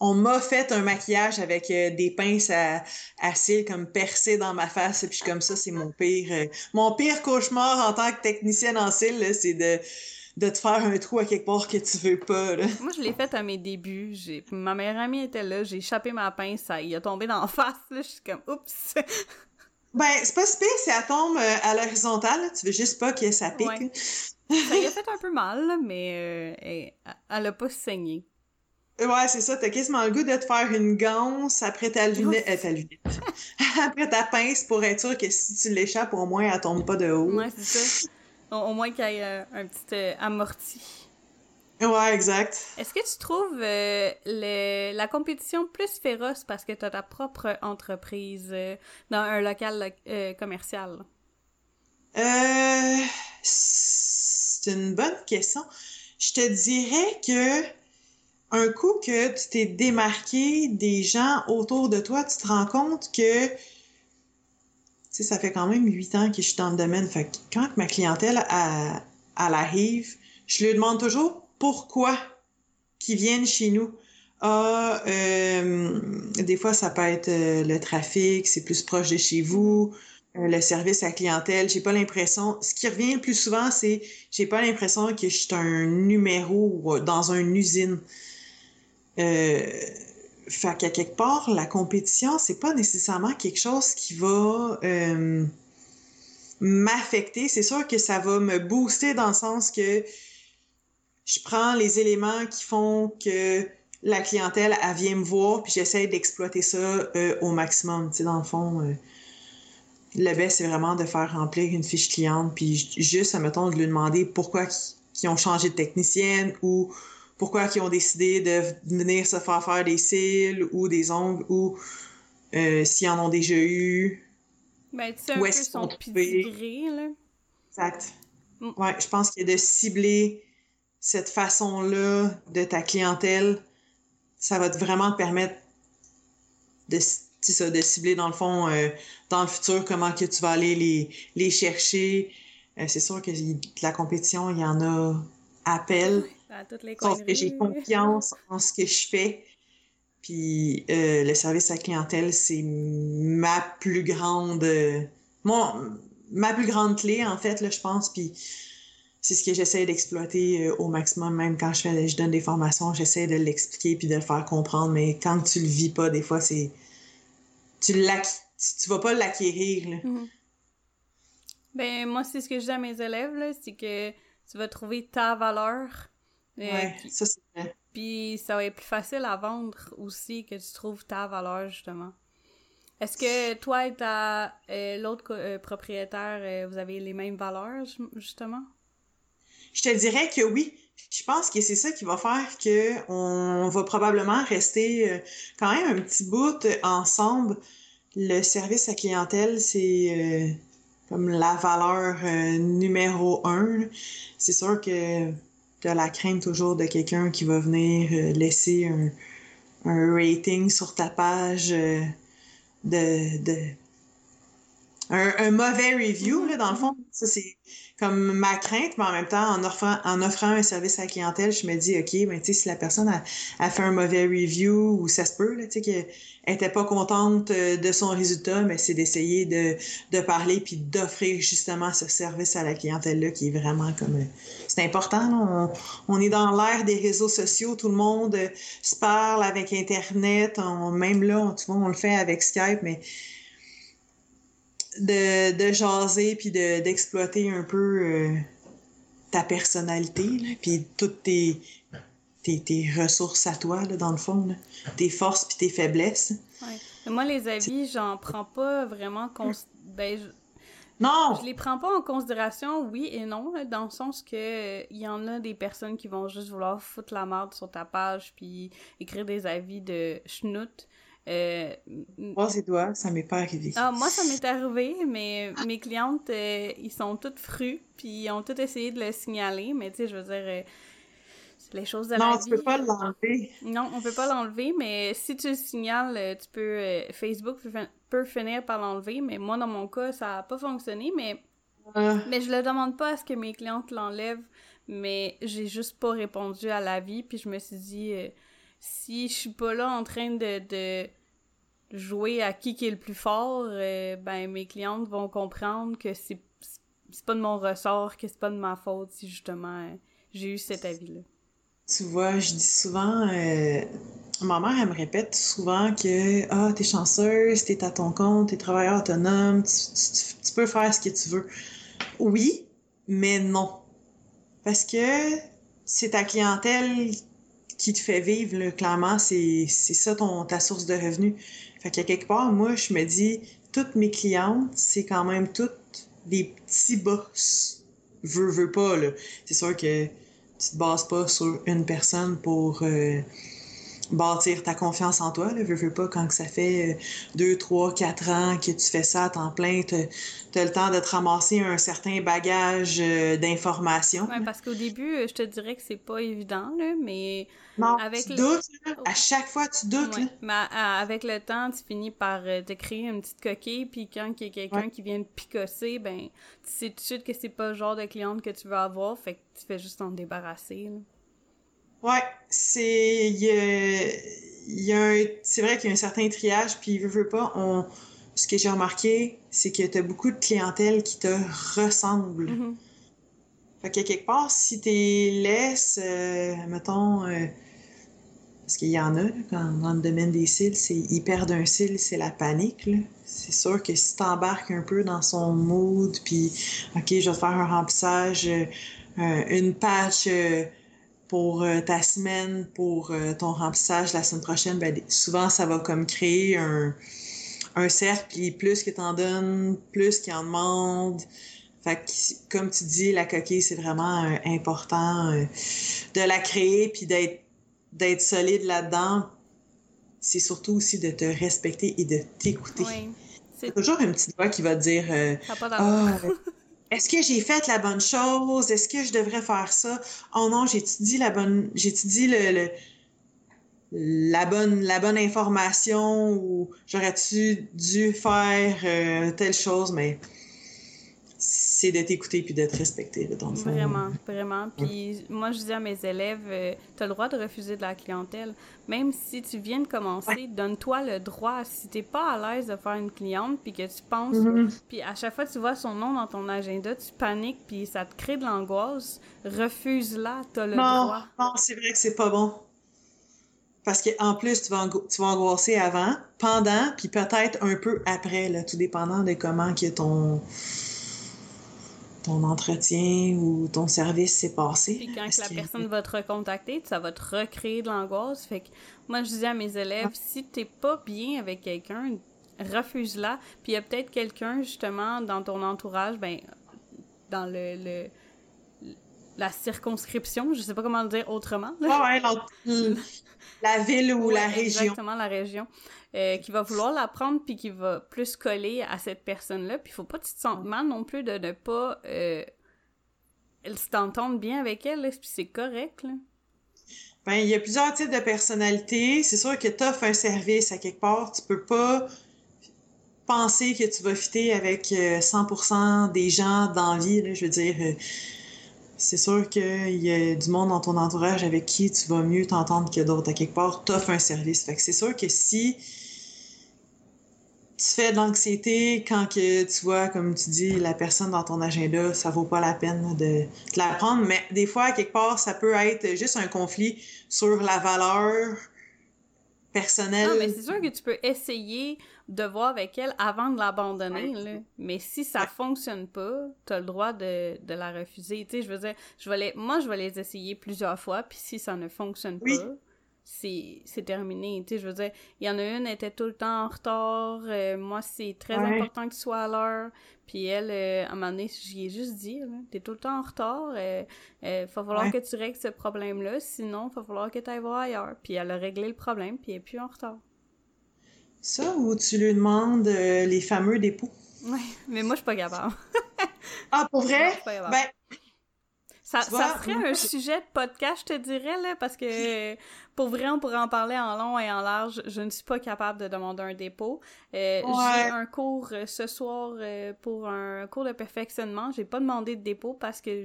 on m'a fait un maquillage avec euh, des pinces à, à, cils comme percées dans ma face et puis comme ça c'est mon pire euh, mon pire cauchemar en tant que technicienne en cils c'est de de te faire un trou à quelque part que tu veux pas Moi je l'ai fait à mes débuts, j'ai ma meilleure amie était là, j'ai échappé ma pince, ça il a tombé dans la face là, je suis comme oups. ben c'est pas si pire si elle tombe à l'horizontale, tu veux juste pas que ça pique. Ça y a fait un peu mal, mais euh, elle, a pas saigné. Ouais, c'est ça. T'as quasiment le goût de te faire une ganse après ta lunette. Euh, ta lunette. après ta pince pour être sûr que si tu l'échappes, au moins, elle tombe pas de haut. Ouais, c'est ça. Au, moins qu'il y ait euh, un petit amorti. Ouais, exact. Est-ce que tu trouves le, la compétition plus féroce parce que tu as ta propre entreprise dans un local commercial? Euh c'est une bonne question. Je te dirais que un coup que tu t'es démarqué des gens autour de toi, tu te rends compte que tu sais, ça fait quand même huit ans que je suis dans le domaine. Fait quand ma clientèle elle, arrive, je lui demande toujours pourquoi qu'ils viennent chez nous. Ah, euh, des fois, ça peut être euh, le trafic, c'est plus proche de chez vous. Euh, le service à clientèle. J'ai pas l'impression. Ce qui revient le plus souvent, c'est j'ai pas l'impression que je suis un numéro dans une usine. Euh, fait qu'à quelque part, la compétition, c'est pas nécessairement quelque chose qui va euh, m'affecter. C'est sûr que ça va me booster dans le sens que je prends les éléments qui font que la clientèle, elle vient me voir, puis j'essaie d'exploiter ça euh, au maximum. Tu sais, dans le fond, le best, c'est vraiment de faire remplir une fiche cliente, puis juste, admettons, de lui demander pourquoi ils ont changé de technicienne ou pourquoi ils ont décidé de venir se faire faire des cils ou des ongles ou euh, s'ils en ont déjà eu. Ben, tu sais, un peu son là. Exact. Mm. Ouais, je pense a de cibler cette façon-là de ta clientèle, ça va vraiment te permettre de ça, de cibler dans le fond, euh, dans le futur, comment que tu vas aller les, les chercher. Euh, c'est sûr que la compétition, il y en a appel. Sauf que j'ai confiance en ce que je fais. Puis euh, le service à clientèle, c'est ma plus grande mon, ma plus grande clé, en fait, là, je pense. Puis c'est ce que j'essaie d'exploiter au maximum, même quand je fais je donne des formations, j'essaie de l'expliquer puis de le faire comprendre. Mais quand tu le vis pas, des fois, c'est tu tu vas pas l'acquérir. Mhm. Ben, moi, c'est ce que je dis à mes élèves, c'est que tu vas trouver ta valeur. Euh, ouais, ça c'est vrai. Puis ça va être plus facile à vendre aussi que tu trouves ta valeur, justement. Est-ce que toi et ta euh, l'autre euh, propriétaire, vous avez les mêmes valeurs, justement? Je te dirais que oui. Je pense que c'est ça qui va faire que on va probablement rester quand même un petit bout ensemble. Le service à clientèle, c'est comme la valeur numéro un. C'est sûr que tu la crainte toujours de quelqu'un qui va venir euh, laisser un, rating sur ta page euh, de, de un, un, mauvais review, là, dans le fond. Ça, c'est comme ma crainte, mais en même temps, en offrant, en offrant un service à la clientèle, je me dis, OK, mais tu sais, si la personne a, a, fait un mauvais review, ou ça se peut, tu sais, qu'elle était pas contente euh, de son résultat, mais c'est d'essayer de, de parler puis d'offrir justement ce service à la clientèle-là qui est vraiment comme... Euh, c'est important, on, on, est dans l'ère des réseaux sociaux, tout le monde se parle avec Internet, on, même là, on, tu vois, on le fait avec Skype, mais de, de jaser puis d'exploiter un peu euh, ta personnalité, puis toutes tes, tes, tes, ressources à toi, là, dans le fond, là, tes forces puis tes faiblesses. Ouais. Moi, les avis, j'en prends pas vraiment... Ben, je... Non! Je les prends pas en considération, oui et non, dans le sens que il y en a des personnes qui vont juste vouloir foutre la merde sur ta page puis écrire des avis de schnout. Euh, Croise les doigts, ça m'est pas arrivé. Ah, moi, ça m'est arrivé, mais mes clientes, euh, ils sont toutes frues, puis ils ont toutes essayé de le signaler, mais tu sais, je veux dire, euh, les choses de non, la vie. Non, tu peux pas l'enlever. Non, on peut pas l'enlever, mais si tu le signales, euh, tu peux... Euh, Facebook peut finir par l'enlever, mais moi, dans mon cas, ça a pas fonctionné, mais... Mais je le demande pas à ce que mes clientes l'enlèvent, mais j'ai juste pas répondu à l'avis, puis je me suis dit, si je suis pas là en train de, de jouer à qui qui est le plus fort, euh, ben mes clientes vont comprendre que c'est c'est pas de mon ressort, que c'est pas de ma faute si justement euh, j'ai eu cet avis-là. Tu vois, je dis souvent, euh, ma mère, elle me répète souvent que ah, t'es chanceuse, t'es à ton compte, t'es travailleur autonome, tu, tu, tu, peux faire ce que tu veux. Oui, mais non. Parce que c'est ta clientèle qui te fait vivre, là, clairement, c'est ça ton, ta source de revenus. Fait qu'à quelque part, moi, je me dis, toutes mes clientes, c'est quand même toutes des petits boss. Veux, veux pas, là. C'est sûr que tu te bases pas sur une personne pour euh, bâtir ta confiance en toi. Là. Veux, veux pas, quand ça fait euh, deux, trois, quatre ans que tu fais ça à temps plein, tu as le temps de te ramasser un certain bagage euh, d'informations. Oui, parce qu'au début, je te dirais que c'est pas évident, là, mais non, avec tu doutes, à chaque fois tu doutes. Ouais. Mais avec le temps, tu finis par euh, te créer une petite coquille, puis quand il y a quelqu'un qui vient te picosser, ben, tu sais tout de suite que c'est pas le genre de cliente que tu veux avoir, fait que tu fais juste t'en débarrasser. Là. Ouais, c'est. Il y a, un... C'est vrai qu'il y a un certain triage, puis veut, veut pas, on. Ce que j'ai remarqué, c'est que tu as beaucoup de clientèle qui te ressemble. Mm-hmm. Fait que quelque part, si tu laisses, euh, mettons, euh, parce qu'il y en a, quand, dans le domaine des cils, c'est ils perdent un cil, c'est la panique. C'est sûr que si tu embarques un peu dans son mood, puis OK, je vais faire un remplissage, euh, une patch pour ta semaine, pour ton remplissage la semaine prochaine, ben, souvent ça va comme créer un, un cercle, puis plus que tu en donnes, plus qu'il en demande. Fait que, comme tu dis, la coquille, c'est vraiment euh, important euh, de la créer puis d'être d'être solide là-dedans. C'est surtout aussi de te respecter et de t'écouter. Oui, c'est toujours une petite voix qui va te dire euh, Est-ce que j'ai fait la bonne chose? Est-ce que je devrais faire ça? Oh non, j'ai-tu dit la bonne. J'ai-tu dit le, le, la bonne la bonne information ou j'aurais-tu dû faire euh, telle chose, mais c'est de t'écouter puis dans le fond. Vraiment, vraiment. Puis moi, je dis à mes élèves, euh, tu as le droit de refuser de la clientèle. Même si tu viens de commencer, donne-toi le droit. Si t'es pas à l'aise de faire une cliente puis que tu penses, mm-hmm. puis à chaque fois que tu vois son nom dans ton agenda, tu paniques puis ça te crée de l'angoisse, refuse-la, tu as le droit. Non, c'est vrai que c'est pas bon. Parce qu'en plus, tu vas, tu vas angoisser avant, pendant, puis peut-être un peu après, là, tout dépendant de comment que ton ton entretien ou ton service s'est passé? Puis quand la personne va te recontacter, ça va te recréer de l'angoisse. Fait que moi, je dis à mes élèves, si t'es pas bien avec quelqu'un, refuse-la. Puis il y a peut-être quelqu'un, justement, dans ton entourage, ben, dans le, la circonscription, je sais pas comment le dire autrement. ouais, la ville ou la région. Exactement, la région. Euh, qui va vouloir la prendre puis qui va plus coller à cette personne-là. Puis il faut pas que tu te sentes mal non plus de ne pas euh, t'entendre bien avec elle, puis c'est correct. Là. Ben, il y a plusieurs types de personnalités. C'est sûr que tu offres un service à quelque part. Tu peux pas penser que tu vas fitter avec 100% euh, des gens dans la vie. Là. Je veux dire, euh, c'est sûr qu'il y a du monde dans ton entourage avec qui tu vas mieux t'entendre que d'autres. À quelque part, tu offres un service. Fait que c'est sûr que si tu fais de l'anxiété quand que tu vois, comme tu dis, la personne dans ton agenda, ça vaut pas la peine de, te la prendre. Mais des fois, quelque part, ça peut être juste un conflit sur la valeur personnelle. Non, mais c'est sûr que tu peux essayer de voir avec elle avant de l'abandonner. Mais si ça fonctionne pas, tu as le droit de, la refuser. Tu sais, je veux dire, je vais moi, je vais les essayer plusieurs fois, puis si ça ne fonctionne pas, c'est terminé. Tu sais, je veux dire, il y en a une, elle était tout le temps en retard. Euh, moi, c'est très important que tu sois à l'heure. Puis elle, euh, à un moment donné, j'y ai juste dit, t'es tout le temps en retard. Il euh, va falloir que tu règles ce problème-là. Sinon, il va falloir que tu ailles voir ailleurs. Puis elle a réglé le problème, puis elle est plus en retard. Ça, ou tu lui demandes les fameux dépôts? Oui, mais moi, je suis pas capable. ah, pour vrai? Ben, ça, ça ferait un sujet de podcast, je te dirais, là, parce que pour vrai, on pourrait en parler en long et en large. Je ne suis pas capable de demander un dépôt. Euh, j'ai un cours euh, ce soir euh, pour un cours de perfectionnement. J'ai pas demandé de dépôt parce que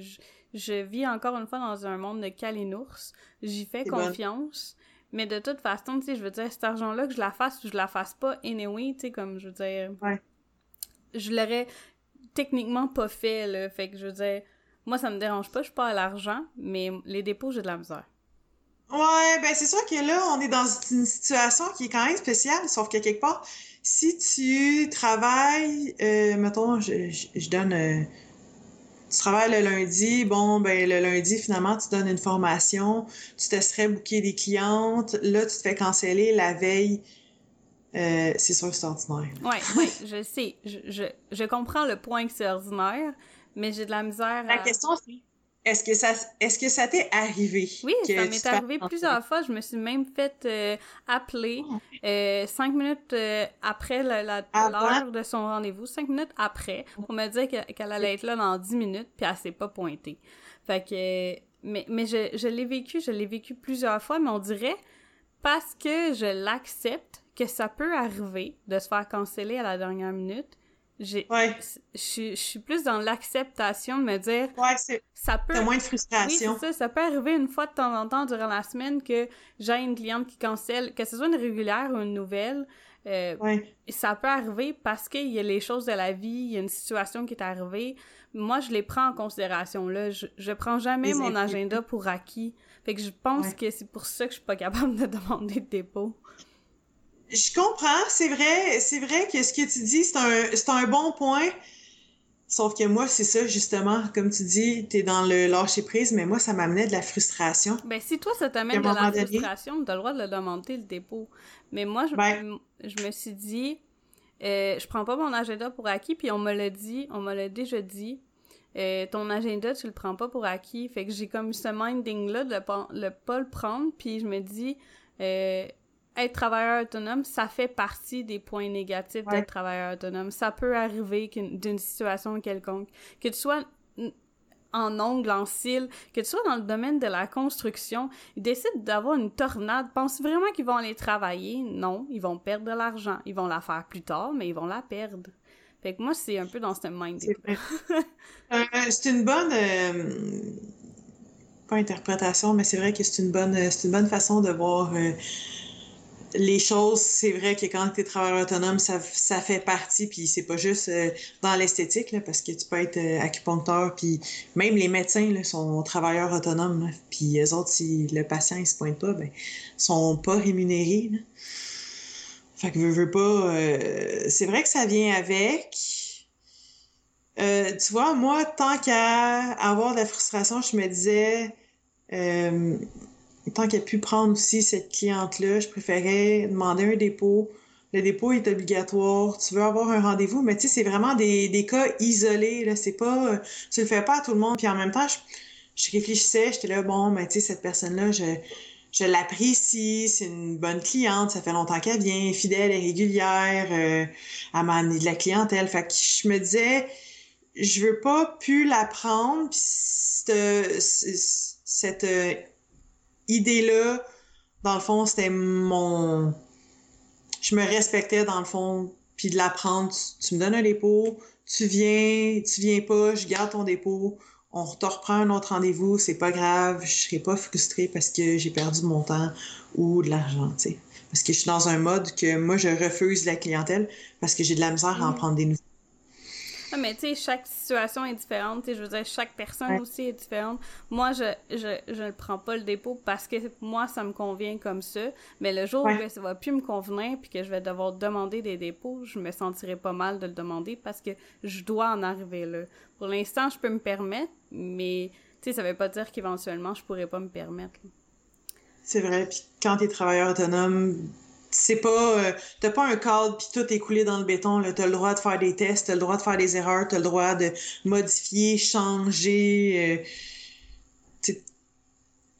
je, vis encore une fois dans un monde de calinours. J'y fais confiance. Mais de toute façon, tu sais, je veux dire, cet argent-là, que je la fasse ou je la fasse pas, anyway, tu sais, comme, je veux dire... Je l'aurais techniquement pas fait, là. Fait que, je veux dire moi, ça me dérange pas, je suis pas à l'argent, mais les dépôts, j'ai de la misère. Ouais, ben c'est sûr que là, on est dans une situation qui est quand même spéciale, sauf que quelque part, si tu travailles, euh, mettons, je, je, donne, euh, tu travailles le lundi, bon, ben le lundi, finalement, tu donnes une formation, tu te serais booké des clientes, là, tu te fais canceller la veille. Euh, c'est sûr que c'est ordinaire. Oui, ouais, je sais. Je, je, je comprends le point que c'est ordinaire, mais j'ai de la misère. La question, c'est est-ce que ça est-ce que ça t'est arrivé? Oui, ça m'est arrivé plusieurs fois. Je me suis même fait euh, appeler oh, euh, cinq minutes euh, après l'heure de son rendez-vous, cinq minutes après, pour me dire qu'elle allait être là dans dix minutes, puis elle s'est pas pointée. Fait que mais, mais je, je l'ai vécu, je l'ai vécu plusieurs fois, mais on dirait parce que je l'accepte que ça peut arriver de se faire canceller à la dernière minute j'ai je, suis plus dans l'acceptation de me dire ouais, ça peut moins de frustration. Oui, ça ça peut arriver une fois de temps en temps durant la semaine que j'ai une cliente qui cancelle que ce soit une régulière ou une nouvelle euh, ça peut arriver parce qu'il y a les choses de la vie il y a une situation qui est arrivée. Moi je les prends en considération là. Je, je prends jamais mon agenda pour acquis. Fait que je pense que c'est pour ça que je suis pas capable de demander de dépôt je comprends, c'est vrai, c'est vrai que ce que tu dis, c'est un, un bon point. Sauf que moi, c'est ça, justement, comme tu dis, tu es dans le lâcher prise, mais moi, ça m'amenait de la frustration. Ben, si toi, ça t'amène de la frustration, tu as le droit de le demander, le dépôt. Mais moi, je, ben je me suis dit, euh, je prends pas mon agenda pour acquis, puis on me l'a dit, on me l'a déjà dit, euh, ton agenda, tu le prends pas pour acquis. Fait que j'ai comme ce minding-là de pas, le, pas le prendre, puis je me dis, euh, être travailleur autonome, ça fait partie des points négatifs d'être travailleur autonome. Ça peut arriver d'une situation quelconque. Que tu sois en ongle, en cils, que tu sois dans le domaine de la construction, ils décident d'avoir une tornade, pensent vraiment qu'ils vont aller travailler? Non, ils vont perdre de l'argent. Ils vont la faire plus tard, mais ils vont la perdre. Fait que moi, c'est un peu dans ce mind. Euh, c'est une bonne... Euh, pas interprétation, mais c'est vrai que c'est une bonne, c'est une bonne façon de voir... Euh, les choses, c'est vrai que quand tu es travailleur autonome, ça, fait partie, puis c'est pas juste euh, dans l'esthétique, parce que tu peux être euh, acupuncteur, puis même les médecins là, sont travailleurs autonomes, puis les autres, si le patient il se pointe pas, ben, sont pas rémunérés. Fait que veux, veux pas. Euh, c'est vrai que ça vient avec. Tu vois, moi, tant qu'à avoir de la frustration, je me disais, euh, tant qu'à pu prendre aussi cette cliente-là, je préférais demander un dépôt. Le dépôt est obligatoire. Tu veux avoir un rendez-vous, mais tu sais, c'est vraiment des, des cas isolés. Là, c'est pas, tu le fais pas à tout le monde. Puis en même temps, je, je réfléchissais, j'étais là, bon, mais tu sais, cette personne-là, je, je l'apprécie, c'est une bonne cliente, ça fait longtemps qu'elle vient, fidèle et régulière, euh, elle m'a de la clientèle. Fait que je me disais, je veux pas plus la prendre, puis cette, cette euh, idée-là, dans le fond, c'était mon... Je me respectais, dans le fond, puis de la prendre, tu, tu me donnes un dépôt, tu viens, tu viens pas, je garde ton dépôt, on te reprend un autre rendez-vous, c'est pas grave, je serai pas frustrée parce que j'ai perdu mon temps ou de l'argent, tu sais. Parce que je suis dans un mode que moi, je refuse la clientèle parce que j'ai de la misère à en mm. prendre des nouveaux. Ah, mais tu sais, chaque situation est différente. Je veux dire, chaque personne aussi est différente. Moi, je, je, je ne prends pas le dépôt parce que moi, ça me convient comme ça. Mais le jour où ça va plus me convenir puis que je vais devoir demander des dépôts, je me sentirai pas mal de le demander parce que je dois en arriver là. Pour l'instant, je peux me permettre, mais tu sais, ça veut pas dire qu'éventuellement, je pourrais pas me permettre. C'est vrai. Puis quand tu es travailleur autonome, c'est pas euh, t'as pas un cadre puis tout est coulé dans le béton là. T'as le droit de faire des tests t'as le droit de faire des erreurs t'as le droit de modifier changer euh,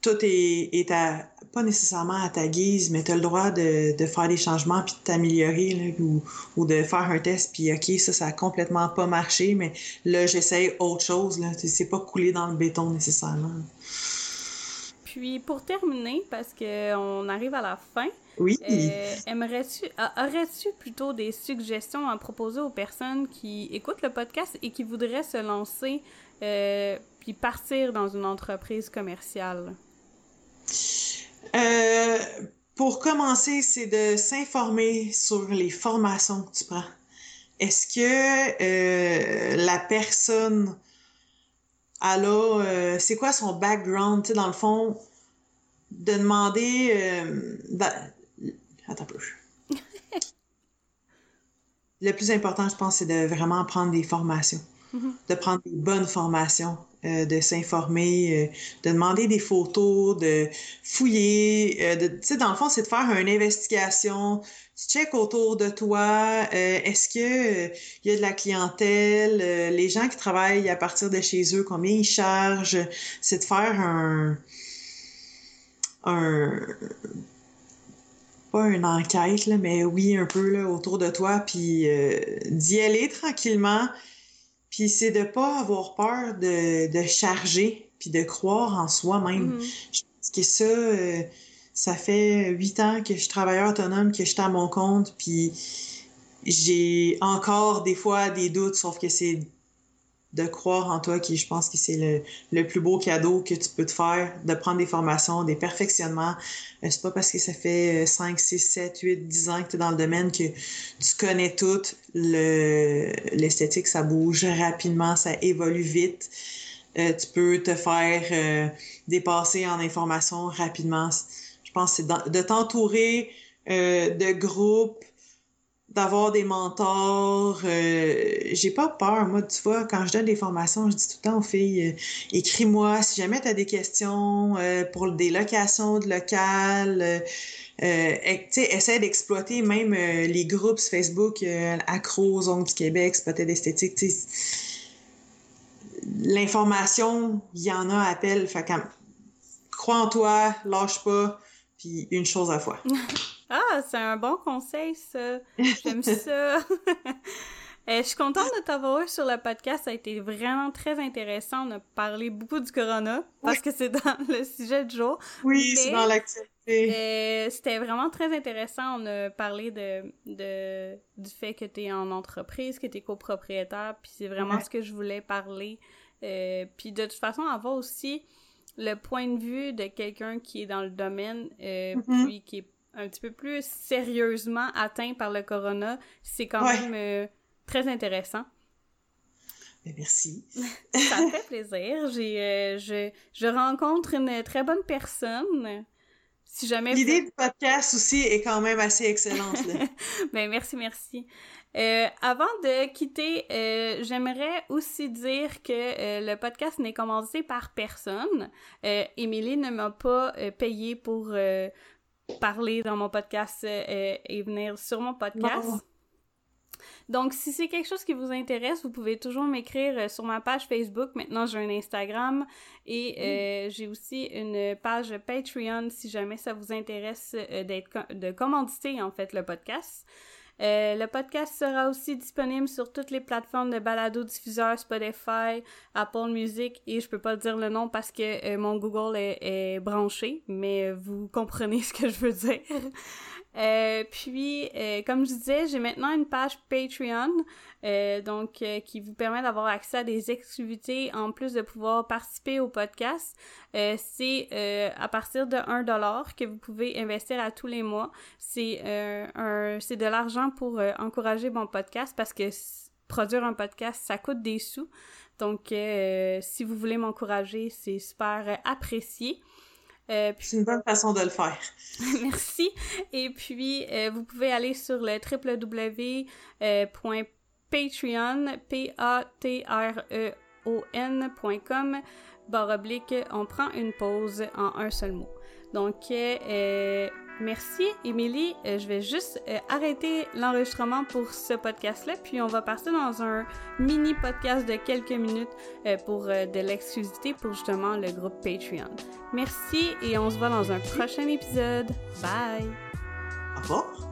tout est, est à pas nécessairement à ta guise mais t'as le droit de, de faire des changements puis de t'améliorer ou, ou de faire un test puis ok ça ça a complètement pas marché mais là j'essaye autre chose là. C'est pas coulé dans le béton nécessairement puis pour terminer parce que on arrive à la fin oui. Euh, aimerais-tu, aurais-tu plutôt des suggestions à proposer aux personnes qui écoutent le podcast et qui voudraient se lancer euh, puis partir dans une entreprise commerciale? Euh, pour commencer, c'est de s'informer sur les formations que tu prends. Est-ce que la personne, alors, c'est quoi son background, tu sais, dans le fond, de demander, Attends un peu. le plus important, je pense, c'est de vraiment prendre des formations, mm-hmm. de prendre des bonnes formations, euh, de s'informer, euh, de demander des photos, de fouiller. Euh, tu sais, dans le fond, c'est de faire une investigation. Tu check autour de toi. Est-ce que il y a de la clientèle? les gens qui travaillent à partir de chez eux, combien ils chargent? C'est de faire un un pas une enquête, là, mais oui, un peu là, autour de toi, puis euh, d'y aller tranquillement. Puis c'est de pas avoir peur de, de charger, puis de croire en soi-même. Mm-hmm. Je pense que ça, euh, ça fait huit ans que je suis travailleur autonome, que je suis à mon compte, puis j'ai encore des fois des doutes, sauf que c'est de croire en toi qui je pense que c'est le, le, plus beau cadeau que tu peux te faire de prendre des formations des perfectionnements. Euh, c'est pas parce que ça fait 5 6 7 8 10 ans que tu es dans le domaine que tu connais tout. Le l'esthétique ça bouge rapidement ça évolue vite. Euh, tu peux te faire euh, dépasser en information rapidement pense que c'est de t'entourer de groupes d'avoir des mentors. Euh, j'ai pas peur. Moi, tu vois, quand je donne des formations, je dis tout le temps aux filles, euh, écris-moi si jamais tu as des questions euh, pour des locations de local. Euh, essaie d'exploiter même les groupes Facebook accro ongles du Québec, peut-être esthétique. L'information, il y en a appel. Fait crois en toi, lâche pas, puis une chose à la fois. Ah, c'est un bon conseil, ça. J'aime ça. Euh, je suis contente de t'avoir eu sur le podcast. Ça a été vraiment très intéressant. On a parlé beaucoup du corona parce que c'est dans le sujet du jour. Oui, c'est dans l'actualité. Euh, c'était vraiment très intéressant. On a parlé de, de du fait que tu es en entreprise, que tu es copropriétaire. Puis c'est vraiment ce que je voulais parler. Euh, puis de toute façon, avoir aussi le point de vue de quelqu'un qui est dans le domaine, mm-hmm. puis qui est un petit peu plus sérieusement atteint par le corona, c'est quand même euh, très intéressant. Ben, merci. Ça me fait plaisir. J'ai, euh, je, je rencontre une très bonne personne. Si jamais L'idée du podcast aussi est quand même assez excellente. ben merci, merci. Euh, avant de quitter, euh, j'aimerais aussi dire que euh, le podcast n'est commandité par personne. Émilie ne m'a pas payé pour parler dans mon podcast et venir sur mon podcast. Donc, si c'est quelque chose qui vous intéresse, vous pouvez toujours m'écrire sur ma page Facebook. Maintenant, j'ai un Instagram et euh, j'ai aussi une page Patreon si jamais ça vous intéresse d'être de commanditer en fait le podcast. Le podcast sera aussi disponible sur toutes les plateformes de balado diffuseurs Spotify, Apple Music et je peux pas dire le nom parce que mon Google est, est, branché, mais vous comprenez ce que je veux dire. Euh, puis, euh, comme je disais, j'ai maintenant une page Patreon, euh, donc qui vous permet d'avoir accès à des exclusivités en plus de pouvoir participer au podcast. c'est à partir de 1 dollar que vous pouvez investir à tous les mois. C'est un, c'est de l'argent pour encourager mon podcast parce que produire un podcast, ça coûte des sous. Donc, si vous voulez m'encourager, c'est super apprécié. Euh, c'est une bonne façon de le faire. Merci. Et puis, euh, vous pouvez aller sur le www.patreon, P-A-T-R-E-O-N.com, barre oblique, on prend une pause en un seul mot. Donc, euh, Merci, Émilie. Euh, je vais juste euh, arrêter l'enregistrement pour ce podcast-là, puis on va passer dans un mini podcast de quelques minutes euh, pour de l'exclusivité pour justement le groupe Patreon. Merci et on se voit dans un prochain épisode. Bye! Au revoir!